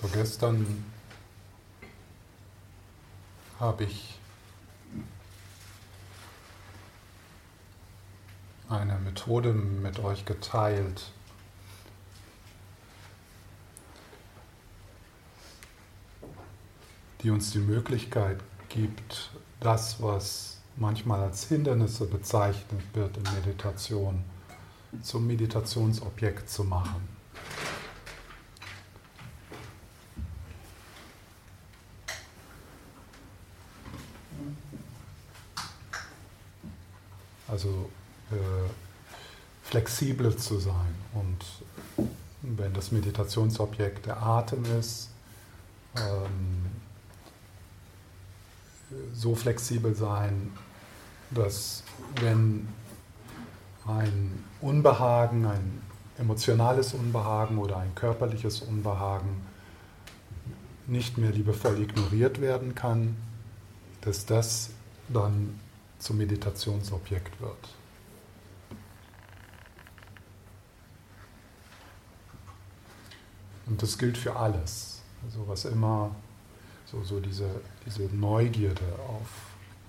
So gestern habe ich eine Methode mit euch geteilt, die uns die Möglichkeit gibt, das, was manchmal als Hindernisse bezeichnet wird in Meditation, zum Meditationsobjekt zu machen. Also äh, flexibel zu sein. Und wenn das Meditationsobjekt der Atem ist, ähm, so flexibel sein, dass wenn ein Unbehagen, ein emotionales Unbehagen oder ein körperliches Unbehagen nicht mehr liebevoll ignoriert werden kann, dass das dann zum Meditationsobjekt wird. Und das gilt für alles. Also was immer, so, so diese, diese Neugierde auf,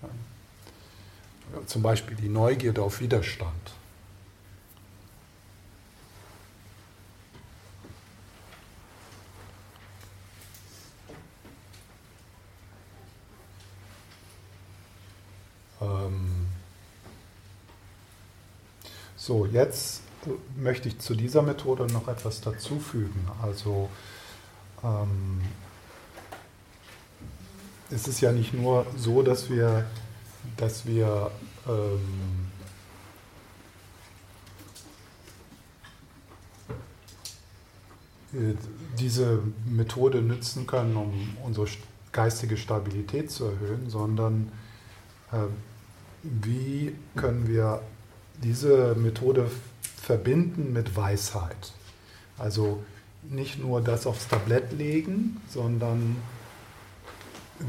ja, zum Beispiel die Neugierde auf Widerstand. So, jetzt möchte ich zu dieser Methode noch etwas dazufügen. Also ähm, es ist ja nicht nur so, dass wir, dass wir ähm, diese Methode nutzen können, um unsere geistige Stabilität zu erhöhen, sondern äh, wie können wir diese Methode verbinden mit Weisheit. Also nicht nur das aufs Tablett legen, sondern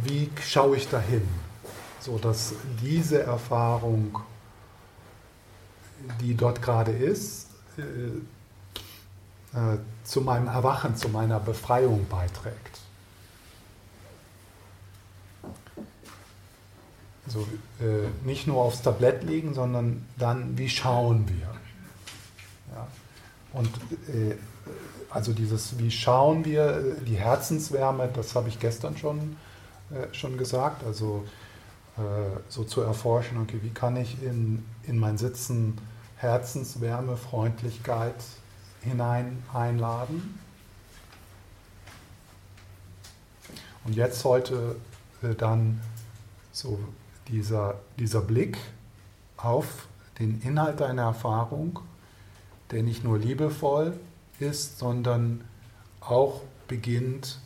wie schaue ich dahin, sodass diese Erfahrung, die dort gerade ist, äh, äh, zu meinem Erwachen, zu meiner Befreiung beiträgt. Also äh, nicht nur aufs Tablett legen, sondern dann, wie schauen wir? Ja. Und äh, also dieses, wie schauen wir, äh, die Herzenswärme, das habe ich gestern schon, äh, schon gesagt, also äh, so zu erforschen, okay, wie kann ich in, in mein Sitzen Herzenswärme, Freundlichkeit hinein einladen? Und jetzt heute äh, dann so dieser, dieser Blick auf den Inhalt deiner Erfahrung, der nicht nur liebevoll ist, sondern auch beginnt,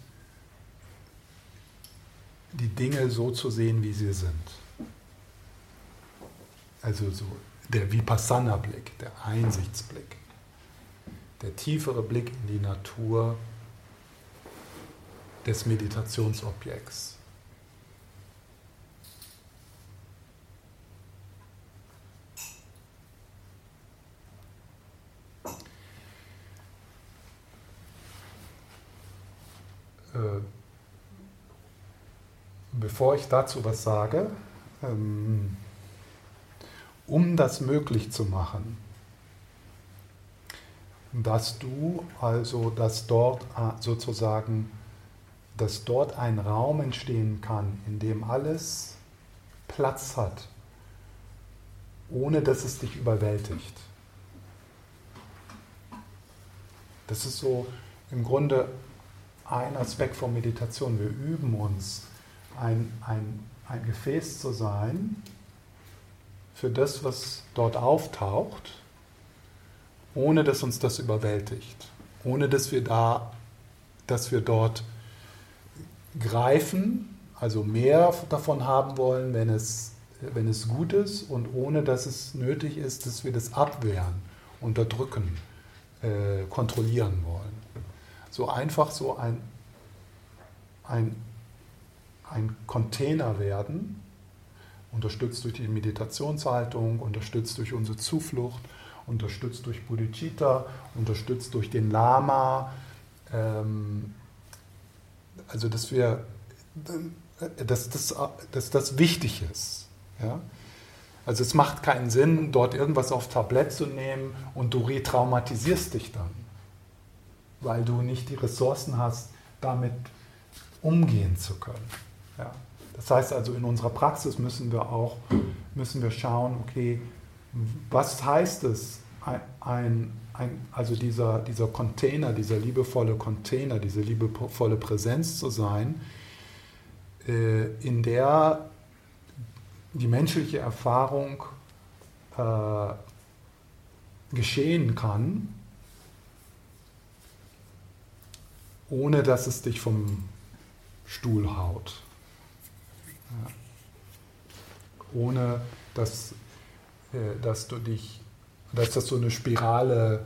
die Dinge so zu sehen, wie sie sind. Also so der Vipassana-Blick, der Einsichtsblick, der tiefere Blick in die Natur des Meditationsobjekts. Bevor ich dazu was sage, ähm, um das möglich zu machen, dass du also, dass dort äh, sozusagen, dass dort ein Raum entstehen kann, in dem alles Platz hat, ohne dass es dich überwältigt. Das ist so im Grunde ein Aspekt von Meditation. Wir üben uns, ein, ein, ein Gefäß zu sein für das, was dort auftaucht, ohne dass uns das überwältigt, ohne dass wir da, dass wir dort greifen, also mehr davon haben wollen, wenn es, wenn es gut ist und ohne dass es nötig ist, dass wir das abwehren, unterdrücken, äh, kontrollieren wollen so einfach so ein, ein, ein Container werden, unterstützt durch die Meditationshaltung, unterstützt durch unsere Zuflucht, unterstützt durch Bodhicitta, unterstützt durch den Lama, ähm, also dass wir, dass das, dass das wichtig ist. Ja? Also es macht keinen Sinn, dort irgendwas auf Tablett zu nehmen und du retraumatisierst dich dann, weil du nicht die Ressourcen hast, damit umgehen zu können. Ja. Das heißt also, in unserer Praxis müssen wir auch müssen wir schauen, okay, was heißt es, ein, ein, also dieser, dieser Container, dieser liebevolle Container, diese liebevolle Präsenz zu sein, äh, in der die menschliche Erfahrung äh, geschehen kann, ohne dass es dich vom Stuhl haut. Ja. Ohne dass, äh, dass du dich, dass das so eine Spirale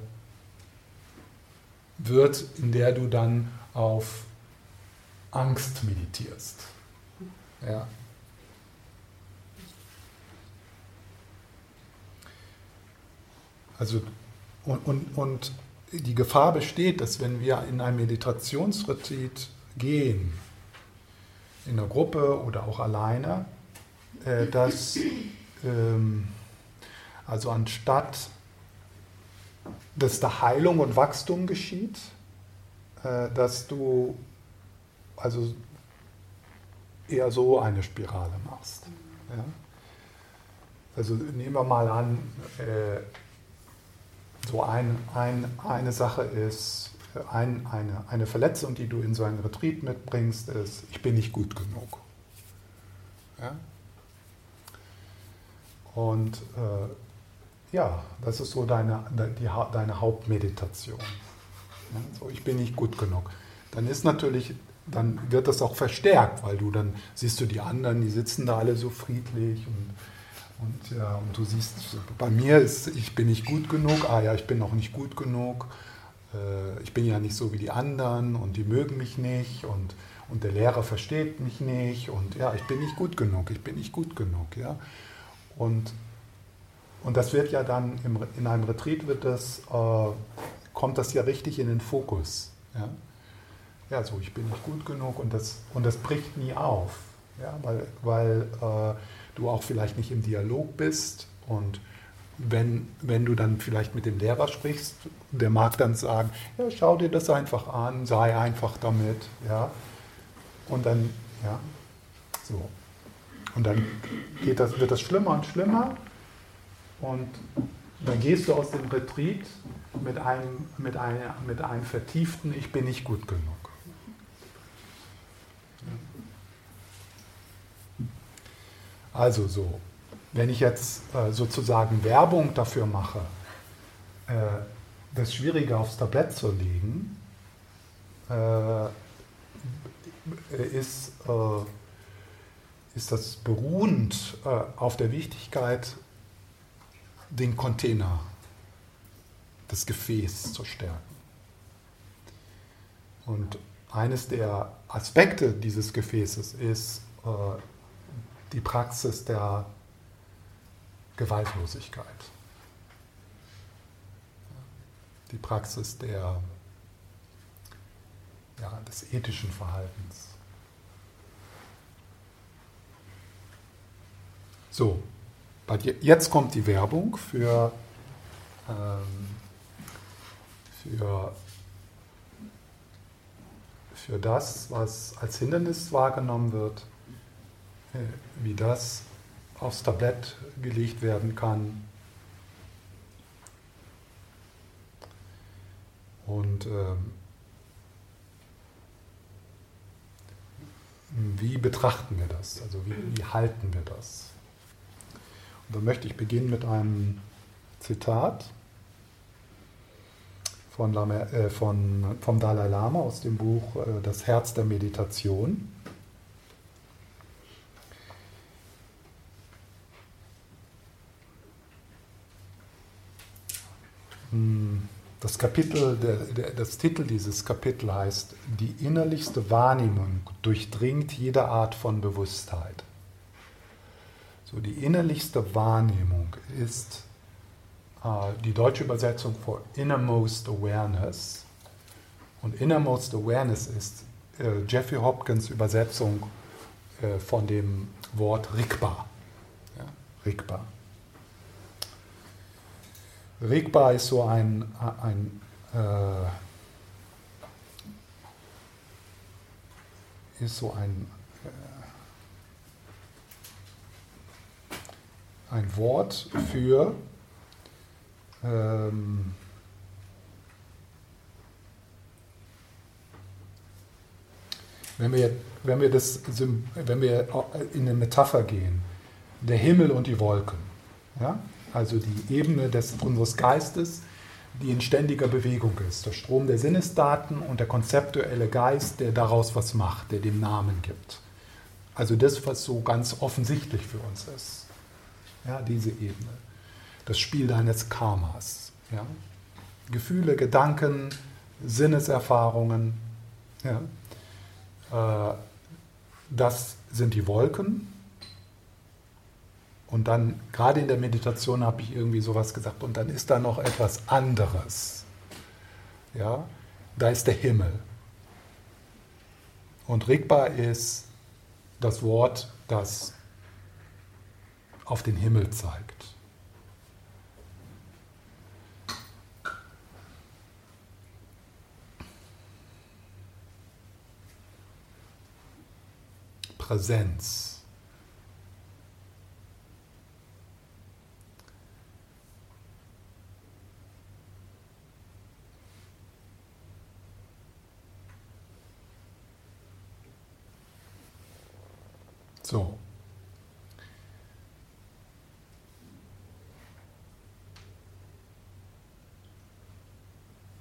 wird, in der du dann auf Angst meditierst. Ja. Also, und, und, und die Gefahr besteht, dass wenn wir in ein Meditationsretreat gehen, in der Gruppe oder auch alleine, äh, dass ähm, also anstatt dass da Heilung und Wachstum geschieht, äh, dass du also eher so eine Spirale machst. Ja? Also nehmen wir mal an, äh, so ein, ein, eine Sache ist, ein, eine, eine Verletzung, die du in so einen Retreat mitbringst, ist, ich bin nicht gut genug. Ja? Und äh, ja, das ist so deine, die, deine Hauptmeditation. Ja? So, ich bin nicht gut genug. Dann ist natürlich, dann wird das auch verstärkt, weil du dann siehst du die anderen, die sitzen da alle so friedlich und und, ja, und du siehst, bei mir ist, ich bin nicht gut genug, ah ja, ich bin noch nicht gut genug, äh, ich bin ja nicht so wie die anderen und die mögen mich nicht und, und der Lehrer versteht mich nicht und ja, ich bin nicht gut genug, ich bin nicht gut genug, ja. Und, und das wird ja dann im, in einem Retreat wird das, äh, kommt das ja richtig in den Fokus, ja. Ja, so, ich bin nicht gut genug und das, und das bricht nie auf, ja, weil, weil äh, du auch vielleicht nicht im Dialog bist und wenn, wenn du dann vielleicht mit dem Lehrer sprichst, der mag dann sagen, ja, schau dir das einfach an, sei einfach damit, ja. Und dann, ja, so. Und dann geht das, wird das schlimmer und schlimmer und dann gehst du aus dem Retreat mit einem, mit einer, mit einem vertieften Ich bin nicht gut genug. Also so, wenn ich jetzt äh, sozusagen Werbung dafür mache, äh, das Schwierige aufs Tablett zu legen, äh, ist, äh, ist das beruhend äh, auf der Wichtigkeit, den Container, das Gefäß zu stärken. Und eines der Aspekte dieses Gefäßes ist, äh, die Praxis der Gewaltlosigkeit, die Praxis der, ja, des ethischen Verhaltens. So, jetzt kommt die Werbung für, ähm, für, für das, was als Hindernis wahrgenommen wird wie das aufs Tablett gelegt werden kann. Und ähm, wie betrachten wir das? Also wie, wie halten wir das? Und da möchte ich beginnen mit einem Zitat von, äh, von, vom Dalai Lama aus dem Buch äh, Das Herz der Meditation. Das Kapitel, das Titel dieses Kapitels heißt Die innerlichste Wahrnehmung durchdringt jede Art von Bewusstheit. So, die innerlichste Wahrnehmung ist äh, die deutsche Übersetzung für Innermost Awareness. Und Innermost Awareness ist, äh, Jeffrey Hopkins Übersetzung äh, von dem Wort Rigba. Ja, Rigba. Rigba ist so ein, ein äh, ist so ein, äh, ein Wort für ähm, wenn wir, wenn, wir das, wenn wir in eine Metapher gehen, der Himmel und die Wolken, ja? Also die Ebene des, unseres Geistes, die in ständiger Bewegung ist, der Strom der Sinnesdaten und der konzeptuelle Geist, der daraus was macht, der dem Namen gibt. Also das, was so ganz offensichtlich für uns ist. Ja, diese Ebene. Das Spiel deines Karmas. Ja? Gefühle, Gedanken, Sinneserfahrungen. Ja? Äh, das sind die Wolken. Und dann, gerade in der Meditation, habe ich irgendwie sowas gesagt, und dann ist da noch etwas anderes. Ja, da ist der Himmel. Und Rigpa ist das Wort, das auf den Himmel zeigt. Präsenz. So.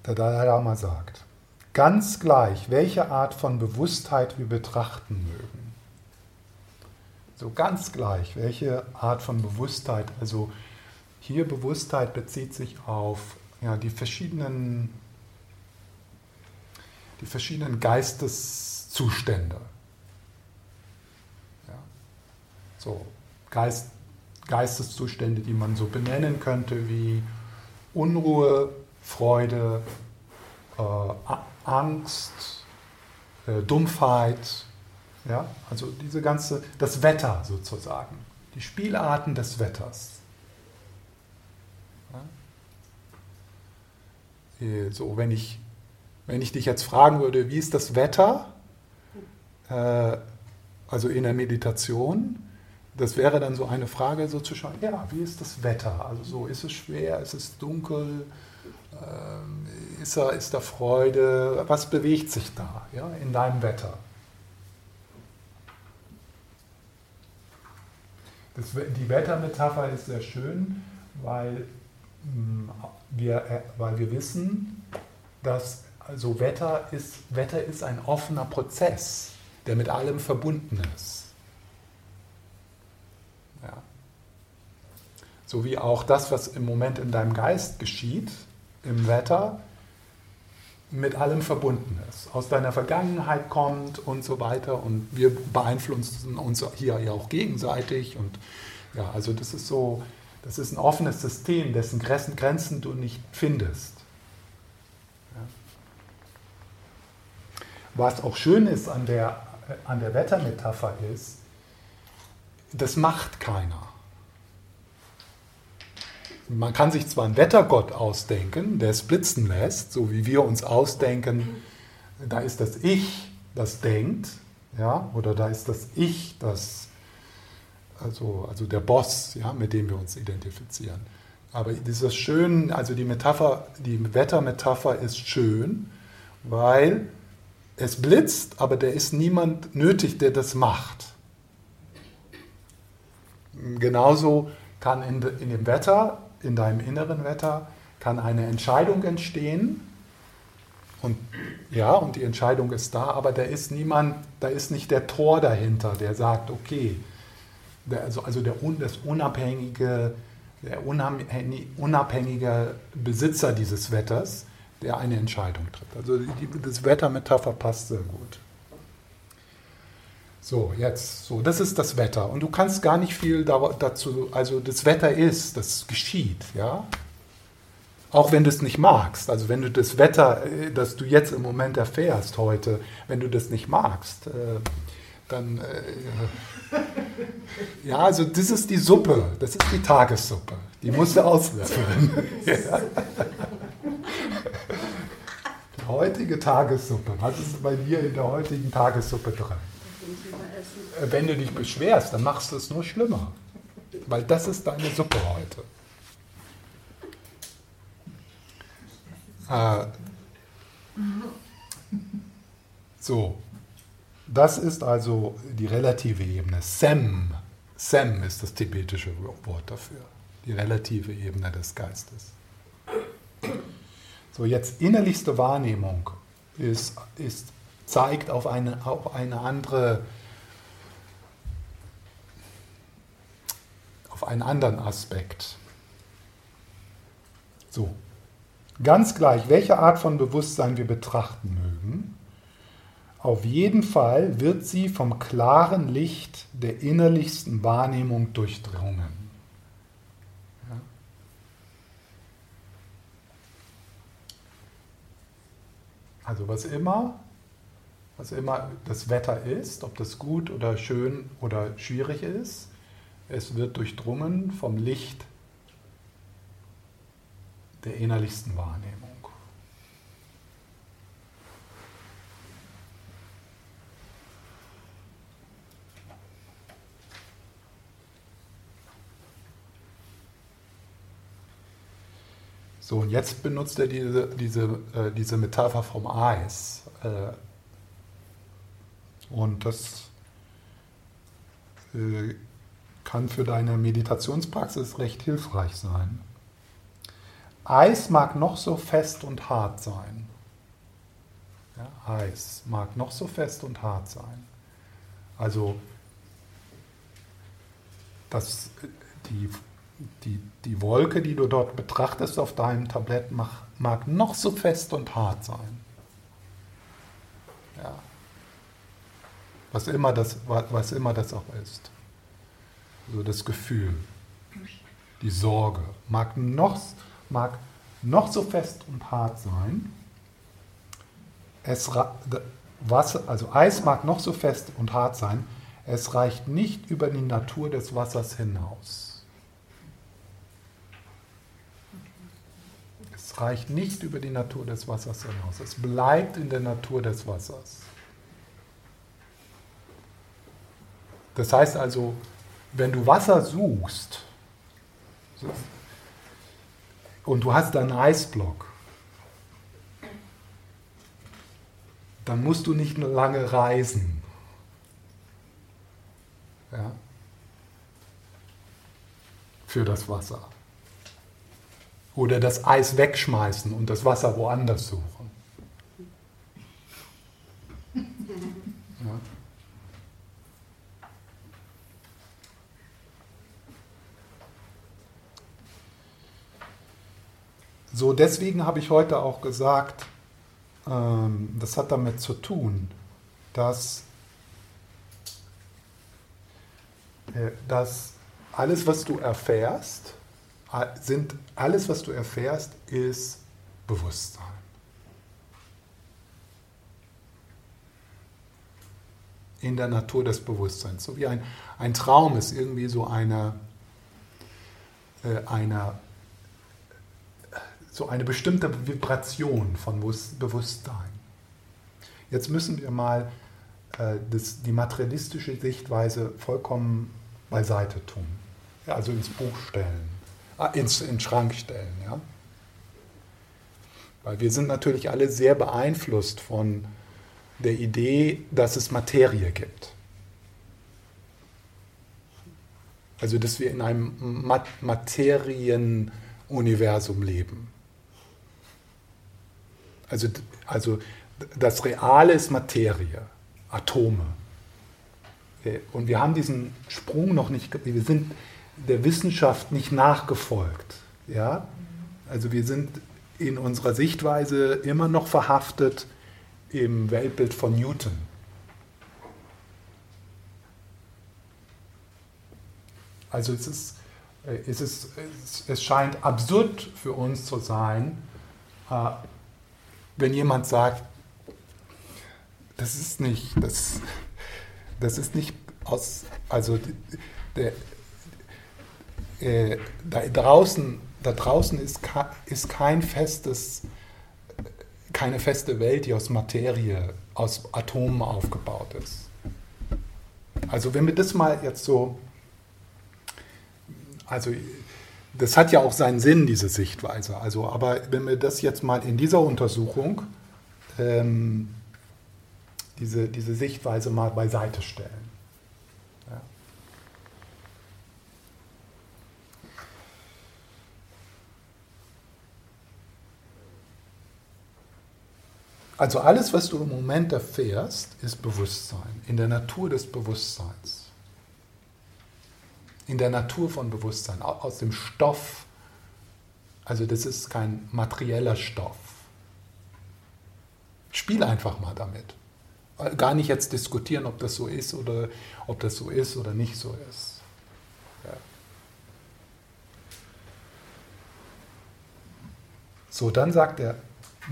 Der Dalai Lama sagt, ganz gleich, welche Art von Bewusstheit wir betrachten mögen, so ganz gleich, welche Art von Bewusstheit, also hier Bewusstheit bezieht sich auf ja, die, verschiedenen, die verschiedenen Geisteszustände. Ja. So, Geist, Geisteszustände, die man so benennen könnte wie Unruhe, Freude, äh, Angst, äh, Dumpfheit, ja, also diese ganze, das Wetter sozusagen, die Spielarten des Wetters. So, wenn ich, wenn ich dich jetzt fragen würde, wie ist das Wetter, äh, also in der Meditation, das wäre dann so eine Frage, so zu schauen, ja, wie ist das Wetter? Also so, ist es schwer, ist es dunkel, äh, ist, da, ist da Freude, was bewegt sich da ja, in deinem Wetter? Das, die Wettermetapher ist sehr schön, weil mm, wir, äh, weil wir wissen, dass also Wetter, ist, Wetter ist ein offener Prozess, der mit allem verbunden ist. So wie auch das, was im Moment in deinem Geist geschieht, im Wetter, mit allem verbunden ist, aus deiner Vergangenheit kommt und so weiter. Und wir beeinflussen uns hier ja auch gegenseitig. Und ja, also das ist so, das ist ein offenes System, dessen Grenzen du nicht findest. Ja. Was auch schön ist an der, an der Wettermetapher ist, das macht keiner. Man kann sich zwar einen Wettergott ausdenken, der es blitzen lässt, so wie wir uns ausdenken, da ist das Ich, das denkt, ja, oder da ist das Ich, das, also, also der Boss, ja, mit dem wir uns identifizieren. Aber dieses schön, also die Metapher, die Wettermetapher ist schön, weil es blitzt, aber da ist niemand nötig, der das macht. Genauso kann in, in dem Wetter in deinem inneren Wetter kann eine Entscheidung entstehen. Und ja, und die Entscheidung ist da, aber da ist niemand, da ist nicht der Tor dahinter, der sagt, okay, der, also, also der, das unabhängige, der unabhängige Besitzer dieses Wetters, der eine Entscheidung trifft. Also die, das Wettermetapher passt sehr gut. So, jetzt, so, das ist das Wetter. Und du kannst gar nicht viel dazu, also das Wetter ist, das geschieht, ja. Auch wenn du es nicht magst. Also wenn du das Wetter, äh, das du jetzt im Moment erfährst heute, wenn du das nicht magst, äh, dann... Äh, ja, also das ist die Suppe, das ist die Tagessuppe. Die musst du auswürfeln. ja. Die heutige Tagessuppe. Was ist bei dir in der heutigen Tagessuppe drin? Wenn du dich beschwerst, dann machst du es nur schlimmer. Weil das ist deine Suppe heute. Äh, so, das ist also die relative Ebene. Sem, Sem ist das tibetische Wort dafür. Die relative Ebene des Geistes. So, jetzt innerlichste Wahrnehmung ist, ist, zeigt auf eine, auf eine andere, auf einen anderen Aspekt. So, Ganz gleich, welche Art von Bewusstsein wir betrachten mögen, auf jeden Fall wird sie vom klaren Licht der innerlichsten Wahrnehmung durchdrungen. Also was immer, was immer das Wetter ist, ob das gut oder schön oder schwierig ist, es wird durchdrungen vom Licht der innerlichsten Wahrnehmung. So, und jetzt benutzt er diese, diese, äh, diese Metapher vom Eis. Äh, und das äh, kann für deine Meditationspraxis recht hilfreich sein. Eis mag noch so fest und hart sein. Ja, Eis mag noch so fest und hart sein. Also das, die, die, die Wolke, die du dort betrachtest auf deinem Tablett, mag, mag noch so fest und hart sein. Was immer das, was immer das auch ist. So also das Gefühl, die Sorge, mag noch mag noch so fest und hart sein. Es, Wasser, also Eis mag noch so fest und hart sein, es reicht nicht über die Natur des Wassers hinaus. Es reicht nicht über die Natur des Wassers hinaus. Es bleibt in der Natur des Wassers. Das heißt also, wenn du Wasser suchst, und du hast einen Eisblock, dann musst du nicht lange reisen. Ja? Für das Wasser. Oder das Eis wegschmeißen und das Wasser woanders suchen. Ja? So, deswegen habe ich heute auch gesagt, ähm, das hat damit zu tun, dass, äh, dass alles, was du erfährst, sind, alles, was du erfährst, ist Bewusstsein. In der Natur des Bewusstseins. So wie ein, ein Traum ist irgendwie so eine, äh, eine so eine bestimmte Vibration von Bewusstsein. Jetzt müssen wir mal äh, das, die materialistische Sichtweise vollkommen beiseite tun. Ja, also ins Buch stellen, äh, ins, in Schrank stellen. Ja? Weil wir sind natürlich alle sehr beeinflusst von der Idee, dass es Materie gibt. Also dass wir in einem Materienuniversum leben. Also, also das Reale ist Materie, Atome. Und wir haben diesen Sprung noch nicht, wir sind der Wissenschaft nicht nachgefolgt. Ja? Also wir sind in unserer Sichtweise immer noch verhaftet im Weltbild von Newton. Also es ist, äh, ist es, es, scheint absurd für uns zu sein, äh, wenn jemand sagt, das ist nicht, das, das ist nicht aus, also der, äh, da draußen, da draußen ist, ist kein festes, keine feste Welt, die aus Materie, aus Atomen aufgebaut ist. Also wenn wir das mal jetzt so, also das hat ja auch seinen Sinn, diese Sichtweise. Also, aber wenn wir das jetzt mal in dieser Untersuchung, ähm, diese, diese Sichtweise mal beiseite stellen. Ja. Also alles, was du im Moment erfährst, ist Bewusstsein, in der Natur des Bewusstseins. In der Natur von Bewusstsein, aus dem Stoff. Also das ist kein materieller Stoff. Spiel einfach mal damit. Gar nicht jetzt diskutieren, ob das so ist oder ob das so ist oder nicht so ist. Ja. So, dann sagt er,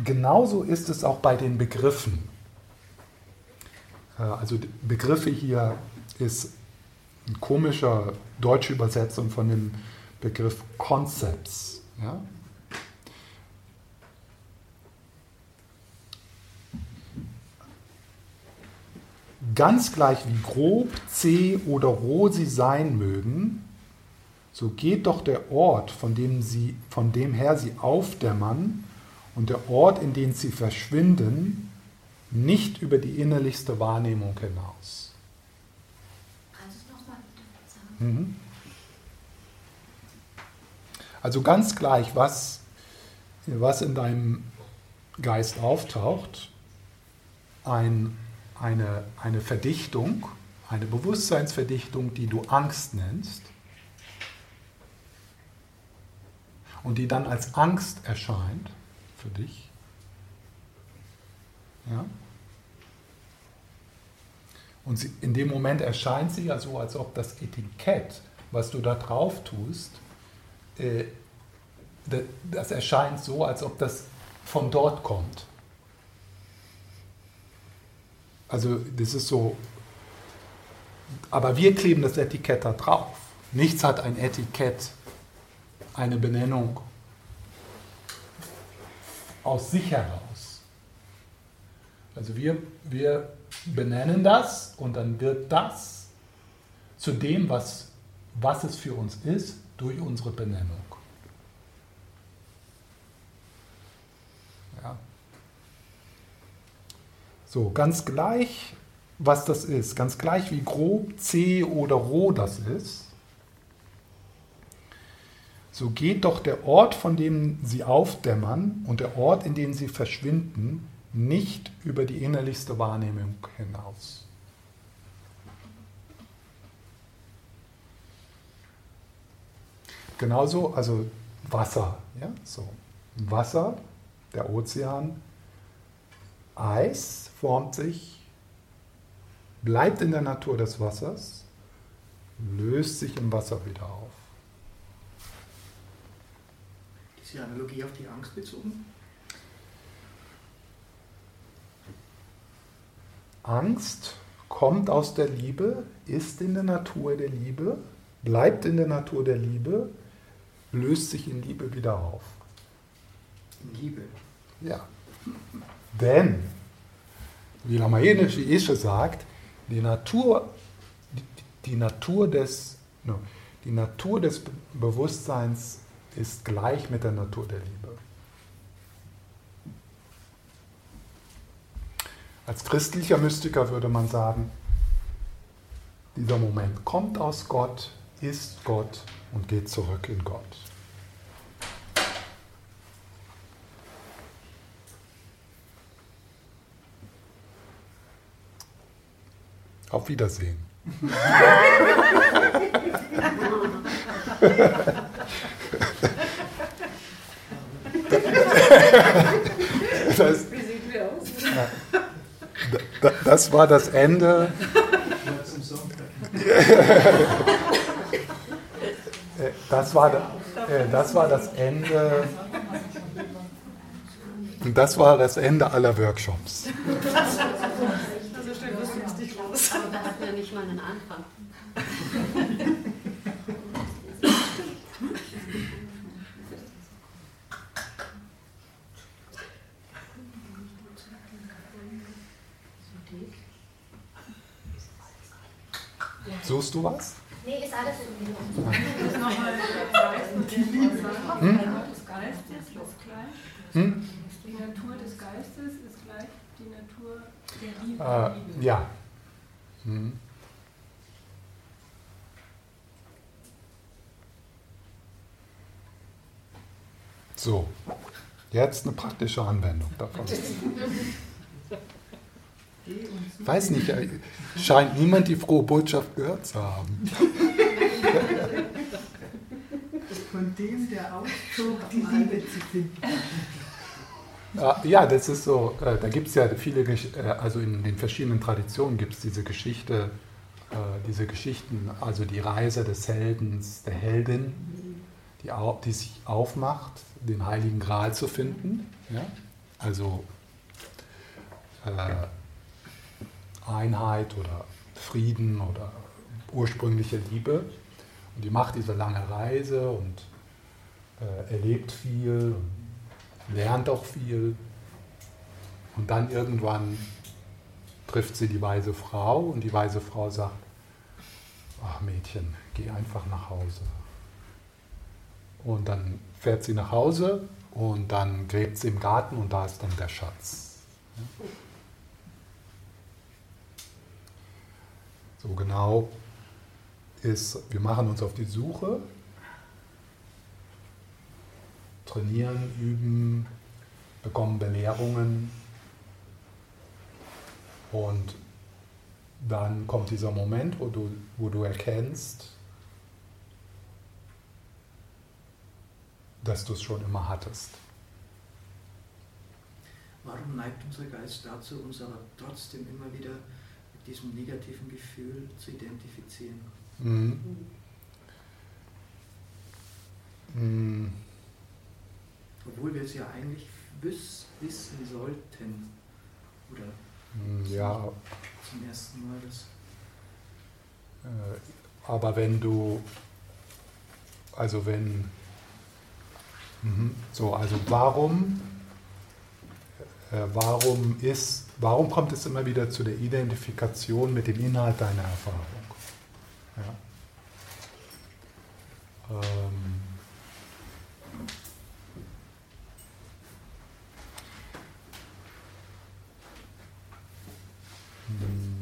genauso ist es auch bei den Begriffen. Äh, also Begriffe hier ist eine komische deutsche Übersetzung von dem Begriff Concepts. Ja? Ganz gleich wie grob, zäh oder roh sie sein mögen, so geht doch der Ort, von dem, sie, von dem her sie aufdämmern, und der Ort, in den sie verschwinden, nicht über die innerlichste Wahrnehmung hinaus. Kannst du nochmal bitte sagen? Mhm. Also ganz gleich, was, was in deinem Geist auftaucht, ein eine, eine Verdichtung, eine Bewusstseinsverdichtung, die du Angst nennst und die dann als Angst erscheint für dich. Ja? Und sie, in dem Moment erscheint sie ja so, als ob das Etikett, was du da drauf tust, äh, das erscheint so, als ob das von dort kommt. Also das ist so, aber wir kleben das Etikett da drauf. Nichts hat ein Etikett, eine Benennung aus sich heraus. Also wir, wir benennen das und dann wird das zu dem, was, was es für uns ist, durch unsere Benennung. So, ganz gleich, was das ist, ganz gleich wie grob, zäh oder roh das ist, so geht doch der Ort, von dem sie aufdämmern und der Ort, in dem sie verschwinden, nicht über die innerlichste Wahrnehmung hinaus. Genauso, also Wasser, ja, so. Wasser, der Ozean, Eis formt sich, bleibt in der Natur des Wassers, löst sich im Wasser wieder auf. Ist die Analogie auf die Angst bezogen? Angst kommt aus der Liebe, ist in der Natur der Liebe, bleibt in der Natur der Liebe, löst sich in Liebe wieder auf. In Liebe? Ja. Denn, wie Lamayenische Ische sagt, die Natur, die, die, Natur des, no, die Natur des Bewusstseins ist gleich mit der Natur der Liebe. Als christlicher Mystiker würde man sagen, dieser Moment kommt aus Gott, ist Gott und geht zurück in Gott. Auf Wiedersehen. das, das war das Ende. das, war, äh, das war das Ende. Das war das Ende aller Workshops. Also schnell wirst du jetzt nicht. Aber da hatten wir nicht mal einen Anfang. Suchst du was? Nee, ist alles in gleich. Hm? Die Natur des Geistes ist gleich die Natur der Liebe. Äh, ja. Hm. So, jetzt eine praktische Anwendung davon. Ich weiß nicht, äh, scheint niemand die frohe Botschaft gehört zu haben. Von dem der Ausdruck, die Liebe zu finden. Ah, Ja, das ist so, äh, da gibt es ja viele, äh, also in den verschiedenen Traditionen gibt es diese Geschichte, diese Geschichten, also die Reise des Heldens, der Heldin, die, die sich aufmacht, den Heiligen Gral zu finden. Ja? Also äh, Einheit oder Frieden oder ursprüngliche Liebe. Und die macht diese lange Reise und äh, erlebt viel lernt auch viel. Und dann irgendwann trifft sie die weise Frau und die weise Frau sagt, ach Mädchen, geh einfach nach Hause. Und dann fährt sie nach Hause und dann gräbt sie im Garten und da ist dann der Schatz. Ja. So genau ist, wir machen uns auf die Suche, trainieren, üben, bekommen Belehrungen und dann kommt dieser Moment, wo du, wo du erkennst, dass du es schon immer hattest. Warum neigt unser Geist dazu, uns aber trotzdem immer wieder diesem negativen Gefühl zu identifizieren? Mhm. Mhm. Obwohl wir es ja eigentlich wiss, wissen sollten. Oder Mhm, Ja, zum ersten Mal das. Äh, Aber wenn du, also wenn, mhm, so, also warum, äh, warum ist, warum kommt es immer wieder zu der Identifikation mit dem Inhalt deiner Erfahrung? Ja. Ähm, hm,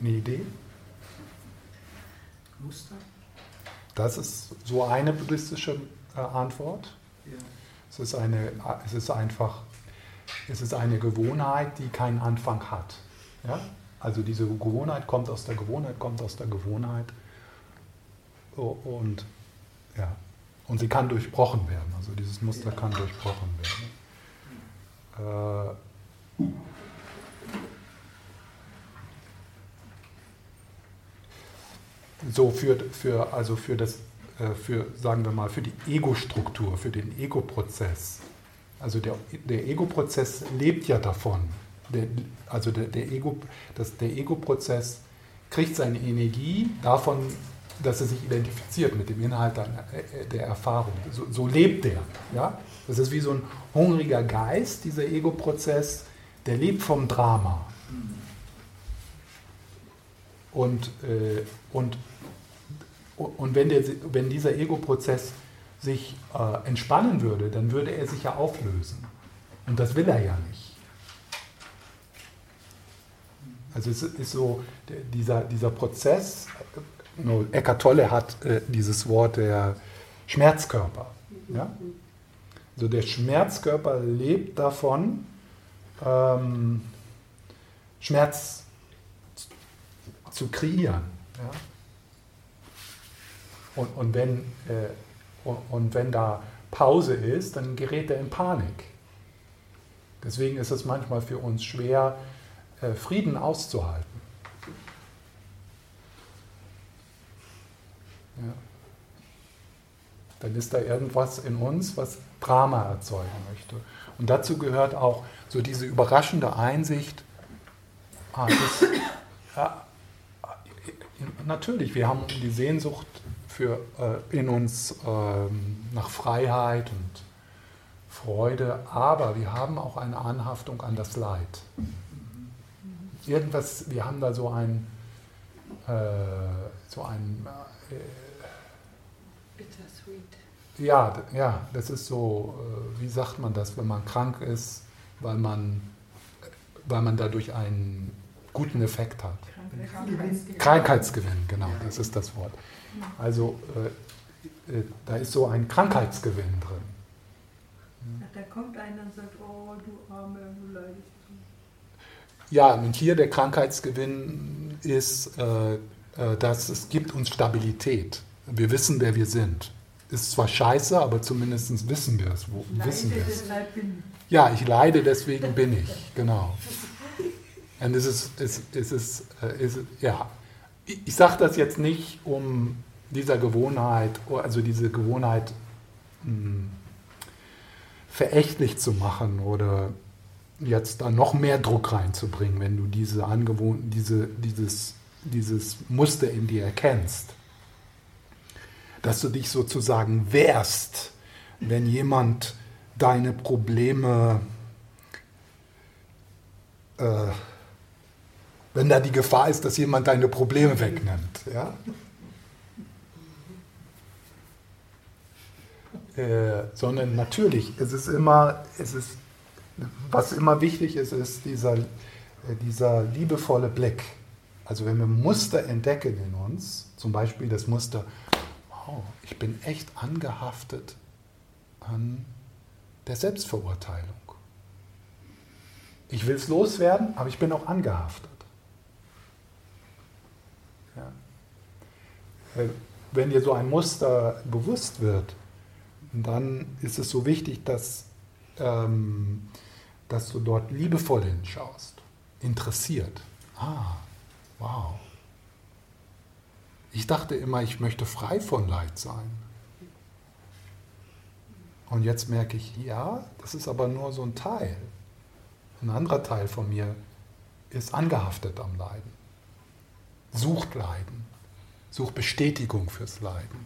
eine Idee? Muster? Das ist so eine buddhistische äh, Antwort. Ja. Es ist, eine, es ist einfach, es ist eine Gewohnheit, die keinen Anfang hat. Ja? Also diese Gewohnheit kommt aus der Gewohnheit, kommt aus der Gewohnheit. Und, ja. Und sie kann durchbrochen werden. Also dieses Muster kann durchbrochen werden. Äh, so für, für, also für das, äh, für, sagen wir mal, für die Ego-Struktur, für den Ego-Prozess. Also der, der Ego-Prozess lebt ja davon. Der, also der, der Ego, das, der Ego-Prozess kriegt seine Energie davon, dass er sich identifiziert mit dem Inhalt der, äh, der Erfahrung. So, so lebt der. Ja? Das ist wie so ein hungriger Geist, dieser Ego-Prozess, der lebt vom Drama. Und, äh, und, und wenn, der, wenn dieser Ego-Prozess sich äh, entspannen würde, dann würde er sich ja auflösen. Und das will er ja nicht. Also es ist so, dieser, dieser Prozess, äh, no, Eckart Tolle hat äh, dieses Wort der Schmerzkörper. Ja? Also der Schmerzkörper lebt davon, ähm, Schmerz zu kreieren. Ja? Und, und, wenn, äh, und, wenn da Pause ist, dann gerät er in Panik. Deswegen ist es manchmal für uns schwer, äh, Frieden auszuhalten. Ja. dann ist da irgendwas in uns, was Drama erzeugen möchte. Und dazu gehört auch so diese überraschende Einsicht, ah, das, ja, natürlich, wir haben die Sehnsucht für, äh, in uns äh, nach Freiheit und Freude, aber wir haben auch eine Anhaftung an das Leid. Irgendwas, wir haben da so ein, äh, so ein äh, Bittersweet. ja, ja, das ist so, äh, wie sagt man das, wenn man krank ist, weil man, weil man dadurch einen guten Effekt hat. Krankheitsgewinn. Krankheitsgewinn, genau, das ist das Wort. Also äh, äh, da ist so ein Krankheitsgewinn drin. Da kommt einer und sagt, oh du Arme, du leidest. Ja, und hier der Krankheitsgewinn ist, äh, äh, dass es gibt uns Stabilität. Wir wissen, wer wir sind. Ist zwar scheiße, aber zumindest wissen wir es. Wo, wissen wir Leide, es. Ja, ich leide, deswegen bin ich. Genau. Und es ist, es, es ist, äh, es ist ja. Ich, ich sage das jetzt nicht, um dieser Gewohnheit, also diese Gewohnheit mh, verächtlich zu machen oder jetzt da noch mehr Druck reinzubringen, wenn du diese angewohnten, diese, dieses, dieses Muster in dir erkennst. Dass du dich sozusagen wehrst, wenn jemand deine Probleme, äh, wenn da die Gefahr ist, dass jemand deine Probleme wegnimmt. Ja? Äh, sondern natürlich, es ist immer, es ist, was immer wichtig ist, ist dieser, äh, dieser liebevolle Blick. Also wenn wir Muster entdecken in uns, zum Beispiel das Muster, wow, ich bin echt angehaftet an der Selbstverurteilung. Ich will es loswerden, aber ich bin auch angehaftet. Ja. Äh, Wenn dir so ein Muster bewusst wird, dann ist es so wichtig, dass, ähm, dass du dort liebevoll hinschaust, interessiert. Ah, wow. Ich dachte immer, ich möchte frei von Leid sein. Und jetzt merke ich, ja, das ist aber nur so ein Teil. Ein anderer Teil von mir ist angehaftet am Leiden. Sucht Leiden. Sucht Bestätigung fürs Leiden.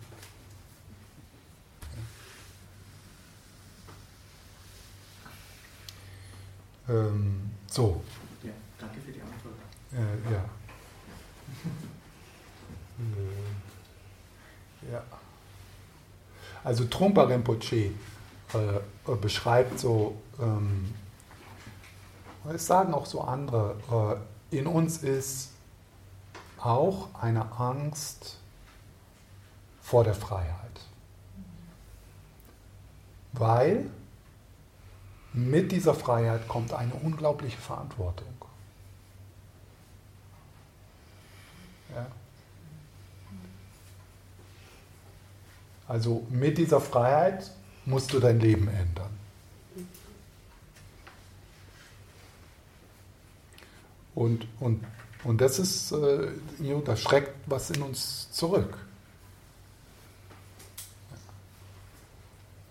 Ähm, so, Ja, danke für die Antwort. äh, ja. Äh, ja. Also Trungpa Rinpoche äh, beschreibt so, ähm, es sagen auch so andere, äh, in uns ist auch eine Angst vor der Freiheit. Weil mit dieser Freiheit kommt eine unglaubliche Verantwortung. Ja. Also mit dieser Freiheit musst du dein Leben ändern. Und, und, und das ist, äh, das schreckt was in uns zurück.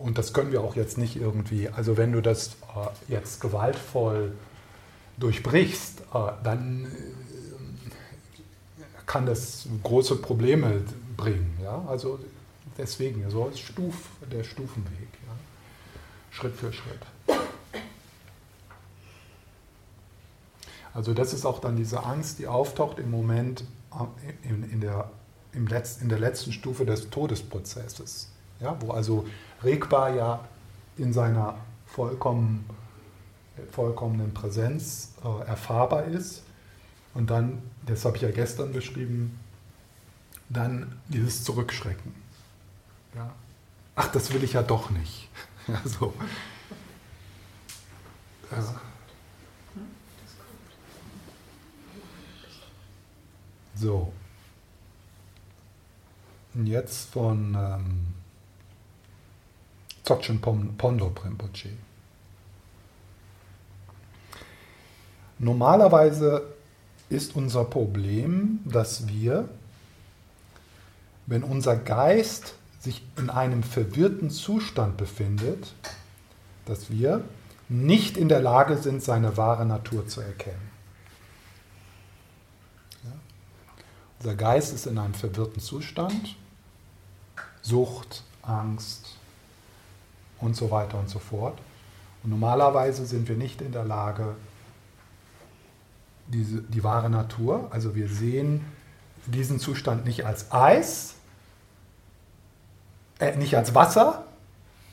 Und das können wir auch jetzt nicht irgendwie, also wenn du das äh, jetzt gewaltvoll durchbrichst, äh, dann äh, kann das große Probleme bringen. Ja? Also deswegen, so ist Stuf, der Stufenweg, ja? Schritt für Schritt. Also das ist auch dann diese Angst, die auftaucht im Moment äh, in, in, der, im Letz-, in der letzten Stufe des Todesprozesses. Ja? Wo also regbar ja in seiner vollkommen, vollkommenen Präsenz äh, erfahrbar ist. Und dann, das habe ich ja gestern beschrieben, dann dieses Zurückschrecken. Ja. Ach, das will ich ja doch nicht. Ja, so. Ja. So. Und jetzt von ähm, Dzogchen Pondo Rinpoche. Normalerweise ist unser Problem, dass wir, wenn unser Geist sich in einem verwirrten Zustand befindet, dass wir nicht in der Lage sind, seine wahre Natur zu erkennen. Ja? Unser Geist ist in einem verwirrten Zustand, Sucht, Angst und so weiter und so fort. Und normalerweise sind wir nicht in der Lage, diese, die wahre Natur, also wir sehen diesen Zustand nicht als Eis, äh, nicht als Wasser,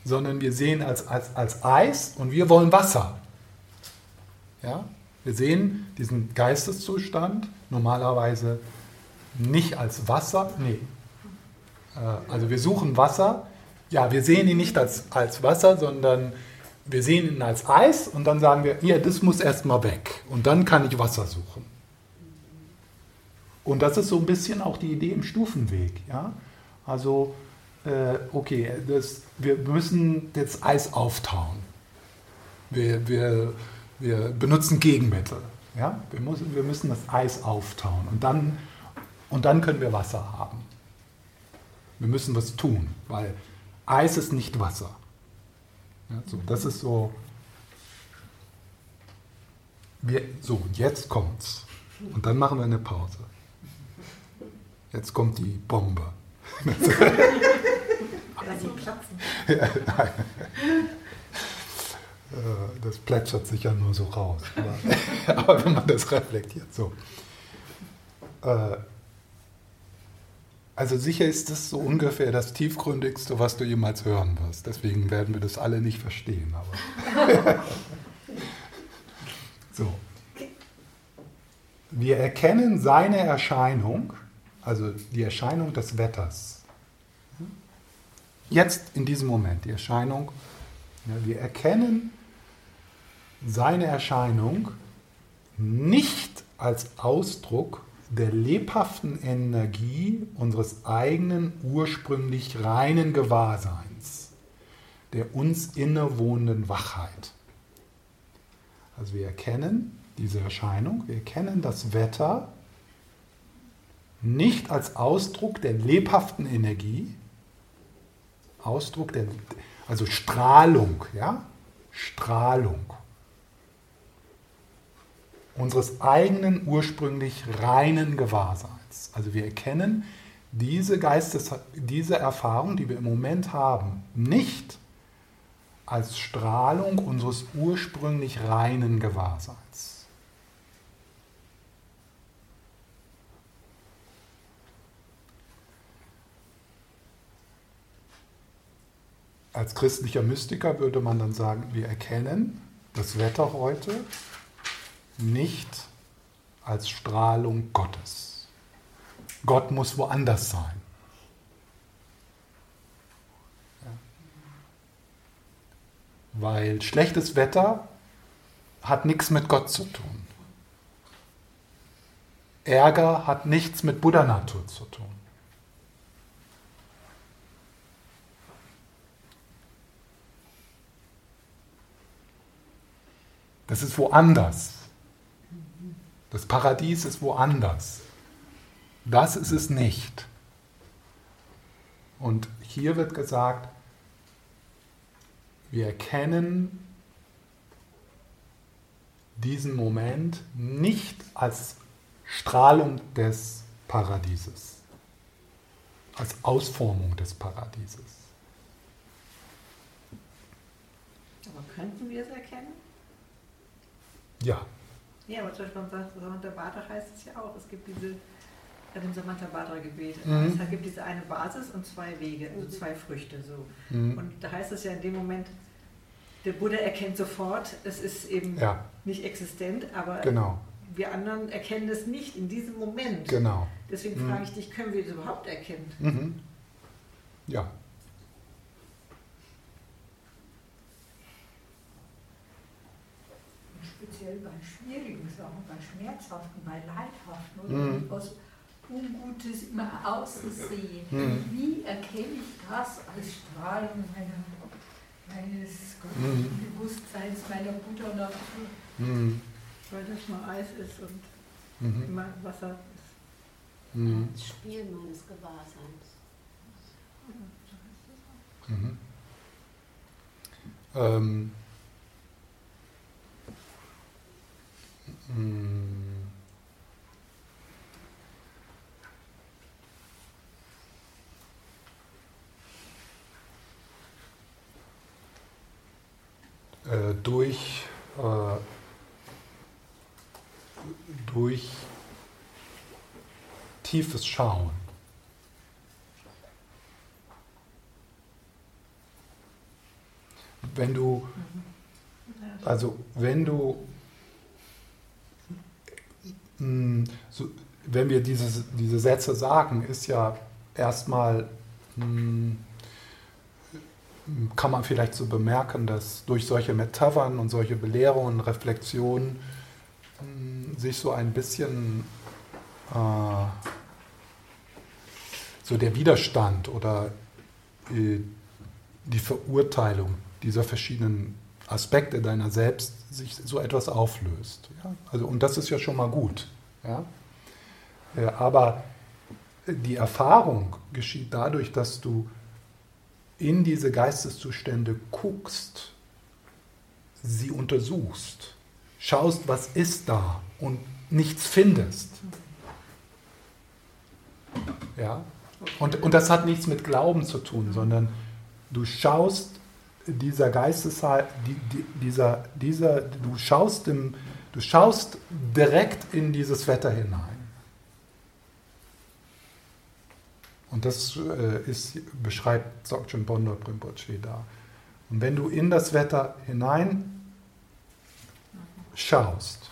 sondern wir sehen als, als, als Eis und wir wollen Wasser. Ja? Wir sehen diesen Geisteszustand normalerweise nicht als Wasser, nee. Äh, also wir suchen Wasser, ja, wir sehen ihn nicht als, als Wasser, sondern wir sehen ihn als Eis und dann sagen wir, ja, das muss erstmal weg und dann kann ich Wasser suchen. Und das ist so ein bisschen auch die Idee im Stufenweg. Ja? Also, äh, okay, das, wir müssen das Eis auftauen. Wir, wir, wir benutzen Gegenmittel. Ja? Wir, müssen, wir müssen das Eis auftauen und dann, und dann können wir Wasser haben. Wir müssen was tun, weil Eis ist nicht Wasser. Ja, so, das ist so. Wir, so, jetzt kommt's. Und dann machen wir eine Pause. Jetzt kommt die Bombe. das plätschert sich ja nur so raus. Aber, aber wenn man das reflektiert, so. Also sicher ist das so ungefähr das tiefgründigste, was du jemals hören wirst. Deswegen werden wir das alle nicht verstehen. Aber so. Wir erkennen seine Erscheinung, also die Erscheinung des Wetters. Jetzt in diesem Moment, die Erscheinung, ja, wir erkennen seine Erscheinung nicht als Ausdruck der lebhaften Energie unseres eigenen ursprünglich reinen Gewahrseins, der uns innewohnenden Wachheit. Also wir erkennen diese Erscheinung, wir erkennen das Wetter nicht als Ausdruck der lebhaften Energie, Ausdruck der, also Strahlung, ja, Strahlung unseres eigenen ursprünglich reinen Gewahrseins. Also wir erkennen diese, Geistes, diese Erfahrung, die wir im Moment haben, nicht als Strahlung unseres ursprünglich reinen Gewahrseins. Als christlicher Mystiker würde man dann sagen, wir erkennen das Wetter heute nicht als Strahlung Gottes. Gott muss woanders sein. Weil schlechtes Wetter hat nichts mit Gott zu tun. Ärger hat nichts mit Buddha-Natur zu tun. Das ist woanders. Das Paradies ist woanders. Das ist es nicht. Und hier wird gesagt, wir erkennen diesen Moment nicht als Strahlung des Paradieses, als Ausformung des Paradieses. Aber könnten wir es erkennen? Ja. Ja, aber zum Beispiel beim Samantabhadra heißt es ja auch, es gibt diese, bei dem Samantabhadra-Gebet, Mhm. es gibt diese eine Basis und zwei Wege, also zwei Früchte so. Mhm. Und da heißt es ja in dem Moment, der Buddha erkennt sofort, es ist eben Ja, nicht existent, aber genau, wir anderen erkennen es nicht in diesem Moment. genau. Deswegen Mhm. frage ich dich, können wir es überhaupt erkennen? Mhm. Ja. Speziell bei schwierigen Sachen, bei schmerzhaften, bei leidhaften oder Mhm. etwas Ungutes immer außen sehe. Mhm. Wie erkenne ich das als Strahlung meiner, meines Mhm. Bewusstseins, meiner Buddha-Natur? Mhm. Weil das nur Eis ist und Mhm. immer Wasser ist. Mhm. Das Spiel meines Gewahrseins. Mhm. Ähm, mm. Äh, durch, äh, durch tiefes Schauen. Wenn du, also wenn du, so, wenn wir dieses, diese Sätze sagen, ist ja erstmal, mh, kann man vielleicht so bemerken, dass durch solche Metaphern und solche Belehrungen, Reflexionen mh, sich so ein bisschen äh, so der Widerstand oder äh, die Verurteilung dieser verschiedenen Aspekte deiner selbst sich so etwas auflöst. Ja? Also, und das ist ja schon mal gut. Ja? Äh, aber die Erfahrung geschieht dadurch, dass du in diese Geisteszustände guckst, sie untersuchst, schaust, was ist da und nichts findest. Ja? Und, und das hat nichts mit Glauben zu tun, sondern du schaust dieser die, dieser, dieser, du schaust, im, du schaust direkt in dieses Wetter hinein. Und das äh, ist, beschreibt Dzogchen Bondo Rinpoche da. Und wenn du in das Wetter hinein schaust,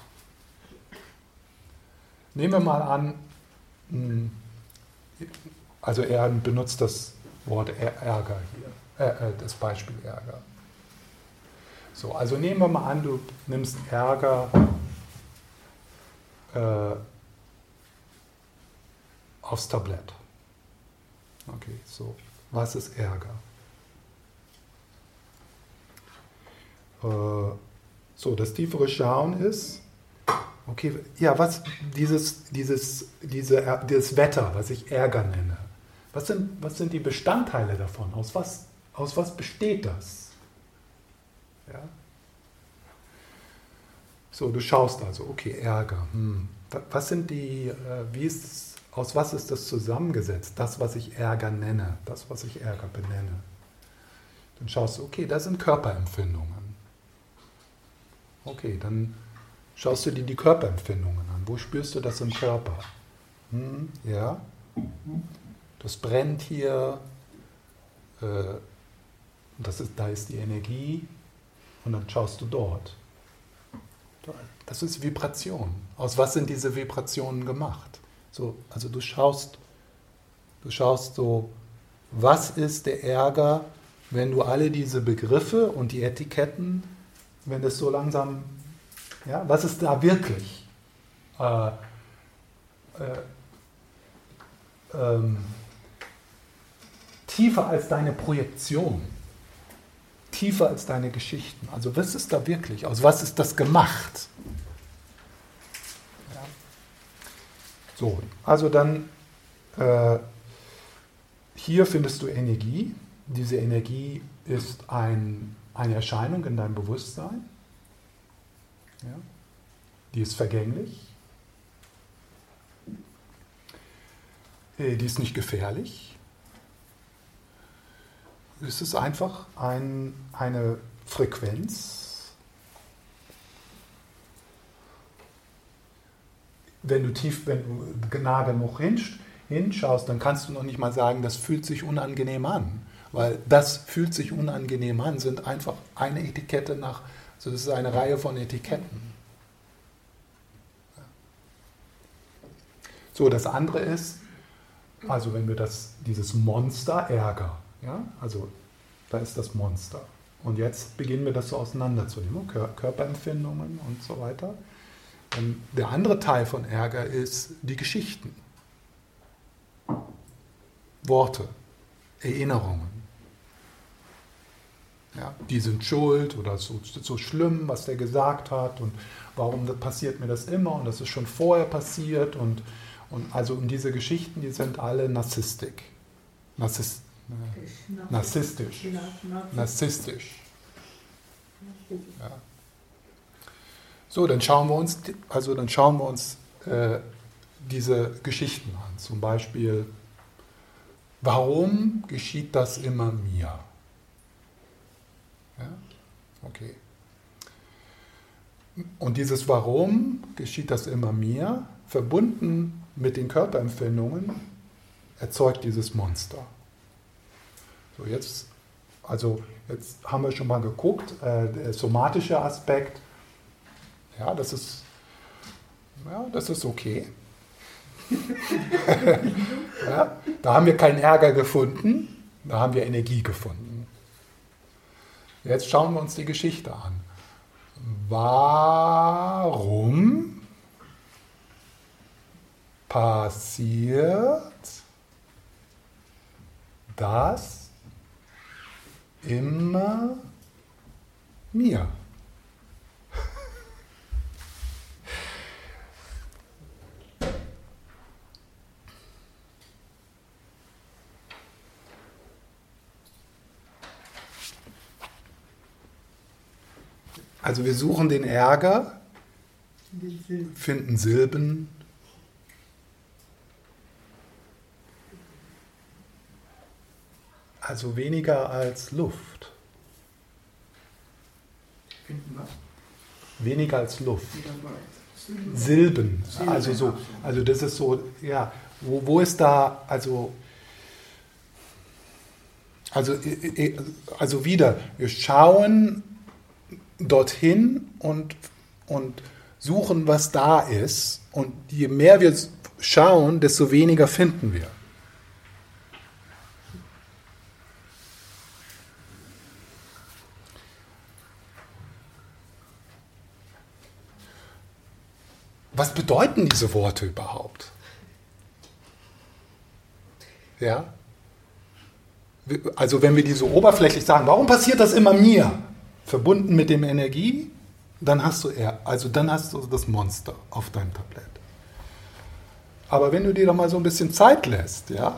nehmen wir mal an, hm, also er benutzt das Wort Ärger hier, äh, äh, das Beispiel Ärger. So, also nehmen wir mal an, du nimmst Ärger äh, aufs Tablett. Okay, so. Was ist Ärger? Äh, so, das tiefere Schauen ist, okay, ja, was, dieses, dieses, diese, dieses Wetter, was ich Ärger nenne, was sind, was sind die Bestandteile davon? Aus was, aus was besteht das? Ja? So, du schaust also, okay, Ärger. Hm. Was sind die, äh, wie ist es, aus was ist das zusammengesetzt? Das, was ich Ärger nenne, das, was ich Ärger benenne. Dann schaust du, okay, das sind Körperempfindungen. Okay, dann schaust du dir die Körperempfindungen an. Wo spürst du das im Körper? Hm, ja, das brennt hier, äh, das ist, da ist die Energie und dann schaust du dort. Das ist Vibration. Aus was sind diese Vibrationen gemacht? So, also du schaust, du schaust so, was ist der Ärger, wenn du alle diese Begriffe und die Etiketten, wenn das so langsam, ja, was ist da wirklich? Äh, äh, ähm, tiefer als deine Projektion, tiefer als deine Geschichten. Also was ist da wirklich? Aus was ist das gemacht? So, also dann äh, hier findest du Energie. Diese Energie ist ein, eine Erscheinung in deinem Bewusstsein. Ja? Die ist vergänglich. Äh, die ist nicht gefährlich. Es ist einfach ein, eine Frequenz, wenn du tief, wenn du nah genug hinschaust, dann kannst du noch nicht mal sagen, das fühlt sich unangenehm an. Weil das fühlt sich unangenehm an, sind einfach eine Etikette nach, also das ist eine Reihe von Etiketten. So, das andere ist, also wenn wir das, dieses Monster Ärger, ja, also da ist das Monster. Und jetzt beginnen wir das so auseinanderzunehmen, Körperempfindungen und so weiter. Und der andere Teil von Ärger ist die Geschichten. Worte, Erinnerungen. Ja, die sind schuld oder so, so schlimm, was der gesagt hat und warum passiert mir das immer und das ist schon vorher passiert und, und also und diese Geschichten, die sind alle Narzisstik. Narzisst, Narzisstisch. Genau, genau. Narzisstisch. Ja. So, dann schauen wir uns, also dann schauen wir uns äh, diese Geschichten an. Zum Beispiel, warum geschieht das immer mir? Ja? Okay. Und dieses Warum geschieht das immer mir, verbunden mit den Körperempfindungen, erzeugt dieses Monster. So, jetzt, also jetzt haben wir schon mal geguckt, äh, der somatische Aspekt, ja, das ist, ja, das ist okay. ja, da haben wir keinen Ärger gefunden, da haben wir Energie gefunden. Jetzt schauen wir uns die Geschichte an. Warum passiert das immer mir? Also wir suchen den Ärger, finden Silben. Also weniger als Luft. Finden was? Weniger als Luft. Silben. Also so, also das ist so, ja, wo, wo ist da, also, also, also wieder, wir schauen dorthin und, und suchen, was da ist. Und je mehr wir schauen, desto weniger finden wir. Was bedeuten diese Worte überhaupt? Ja? Also wenn wir die so oberflächlich sagen, warum passiert das immer mir? Verbunden mit dem Energie, dann hast du er, also dann hast du das Monster auf deinem Tablett. Aber wenn du dir doch mal so ein bisschen Zeit lässt, ja?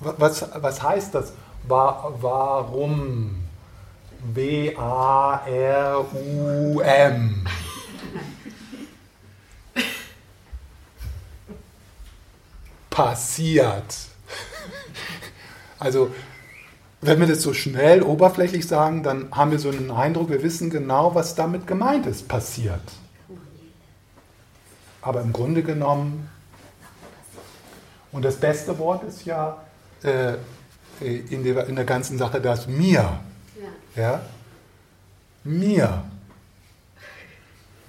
Was, was heißt das? Wa- Warum? W-A-R-U-M. Passiert. Also, wenn wir das so schnell, oberflächlich sagen, dann haben wir so einen Eindruck, wir wissen genau, was damit gemeint ist, passiert. Aber im Grunde genommen, und das beste Wort ist ja äh, in, der, in der ganzen Sache das mir. Ja. Ja? Mir.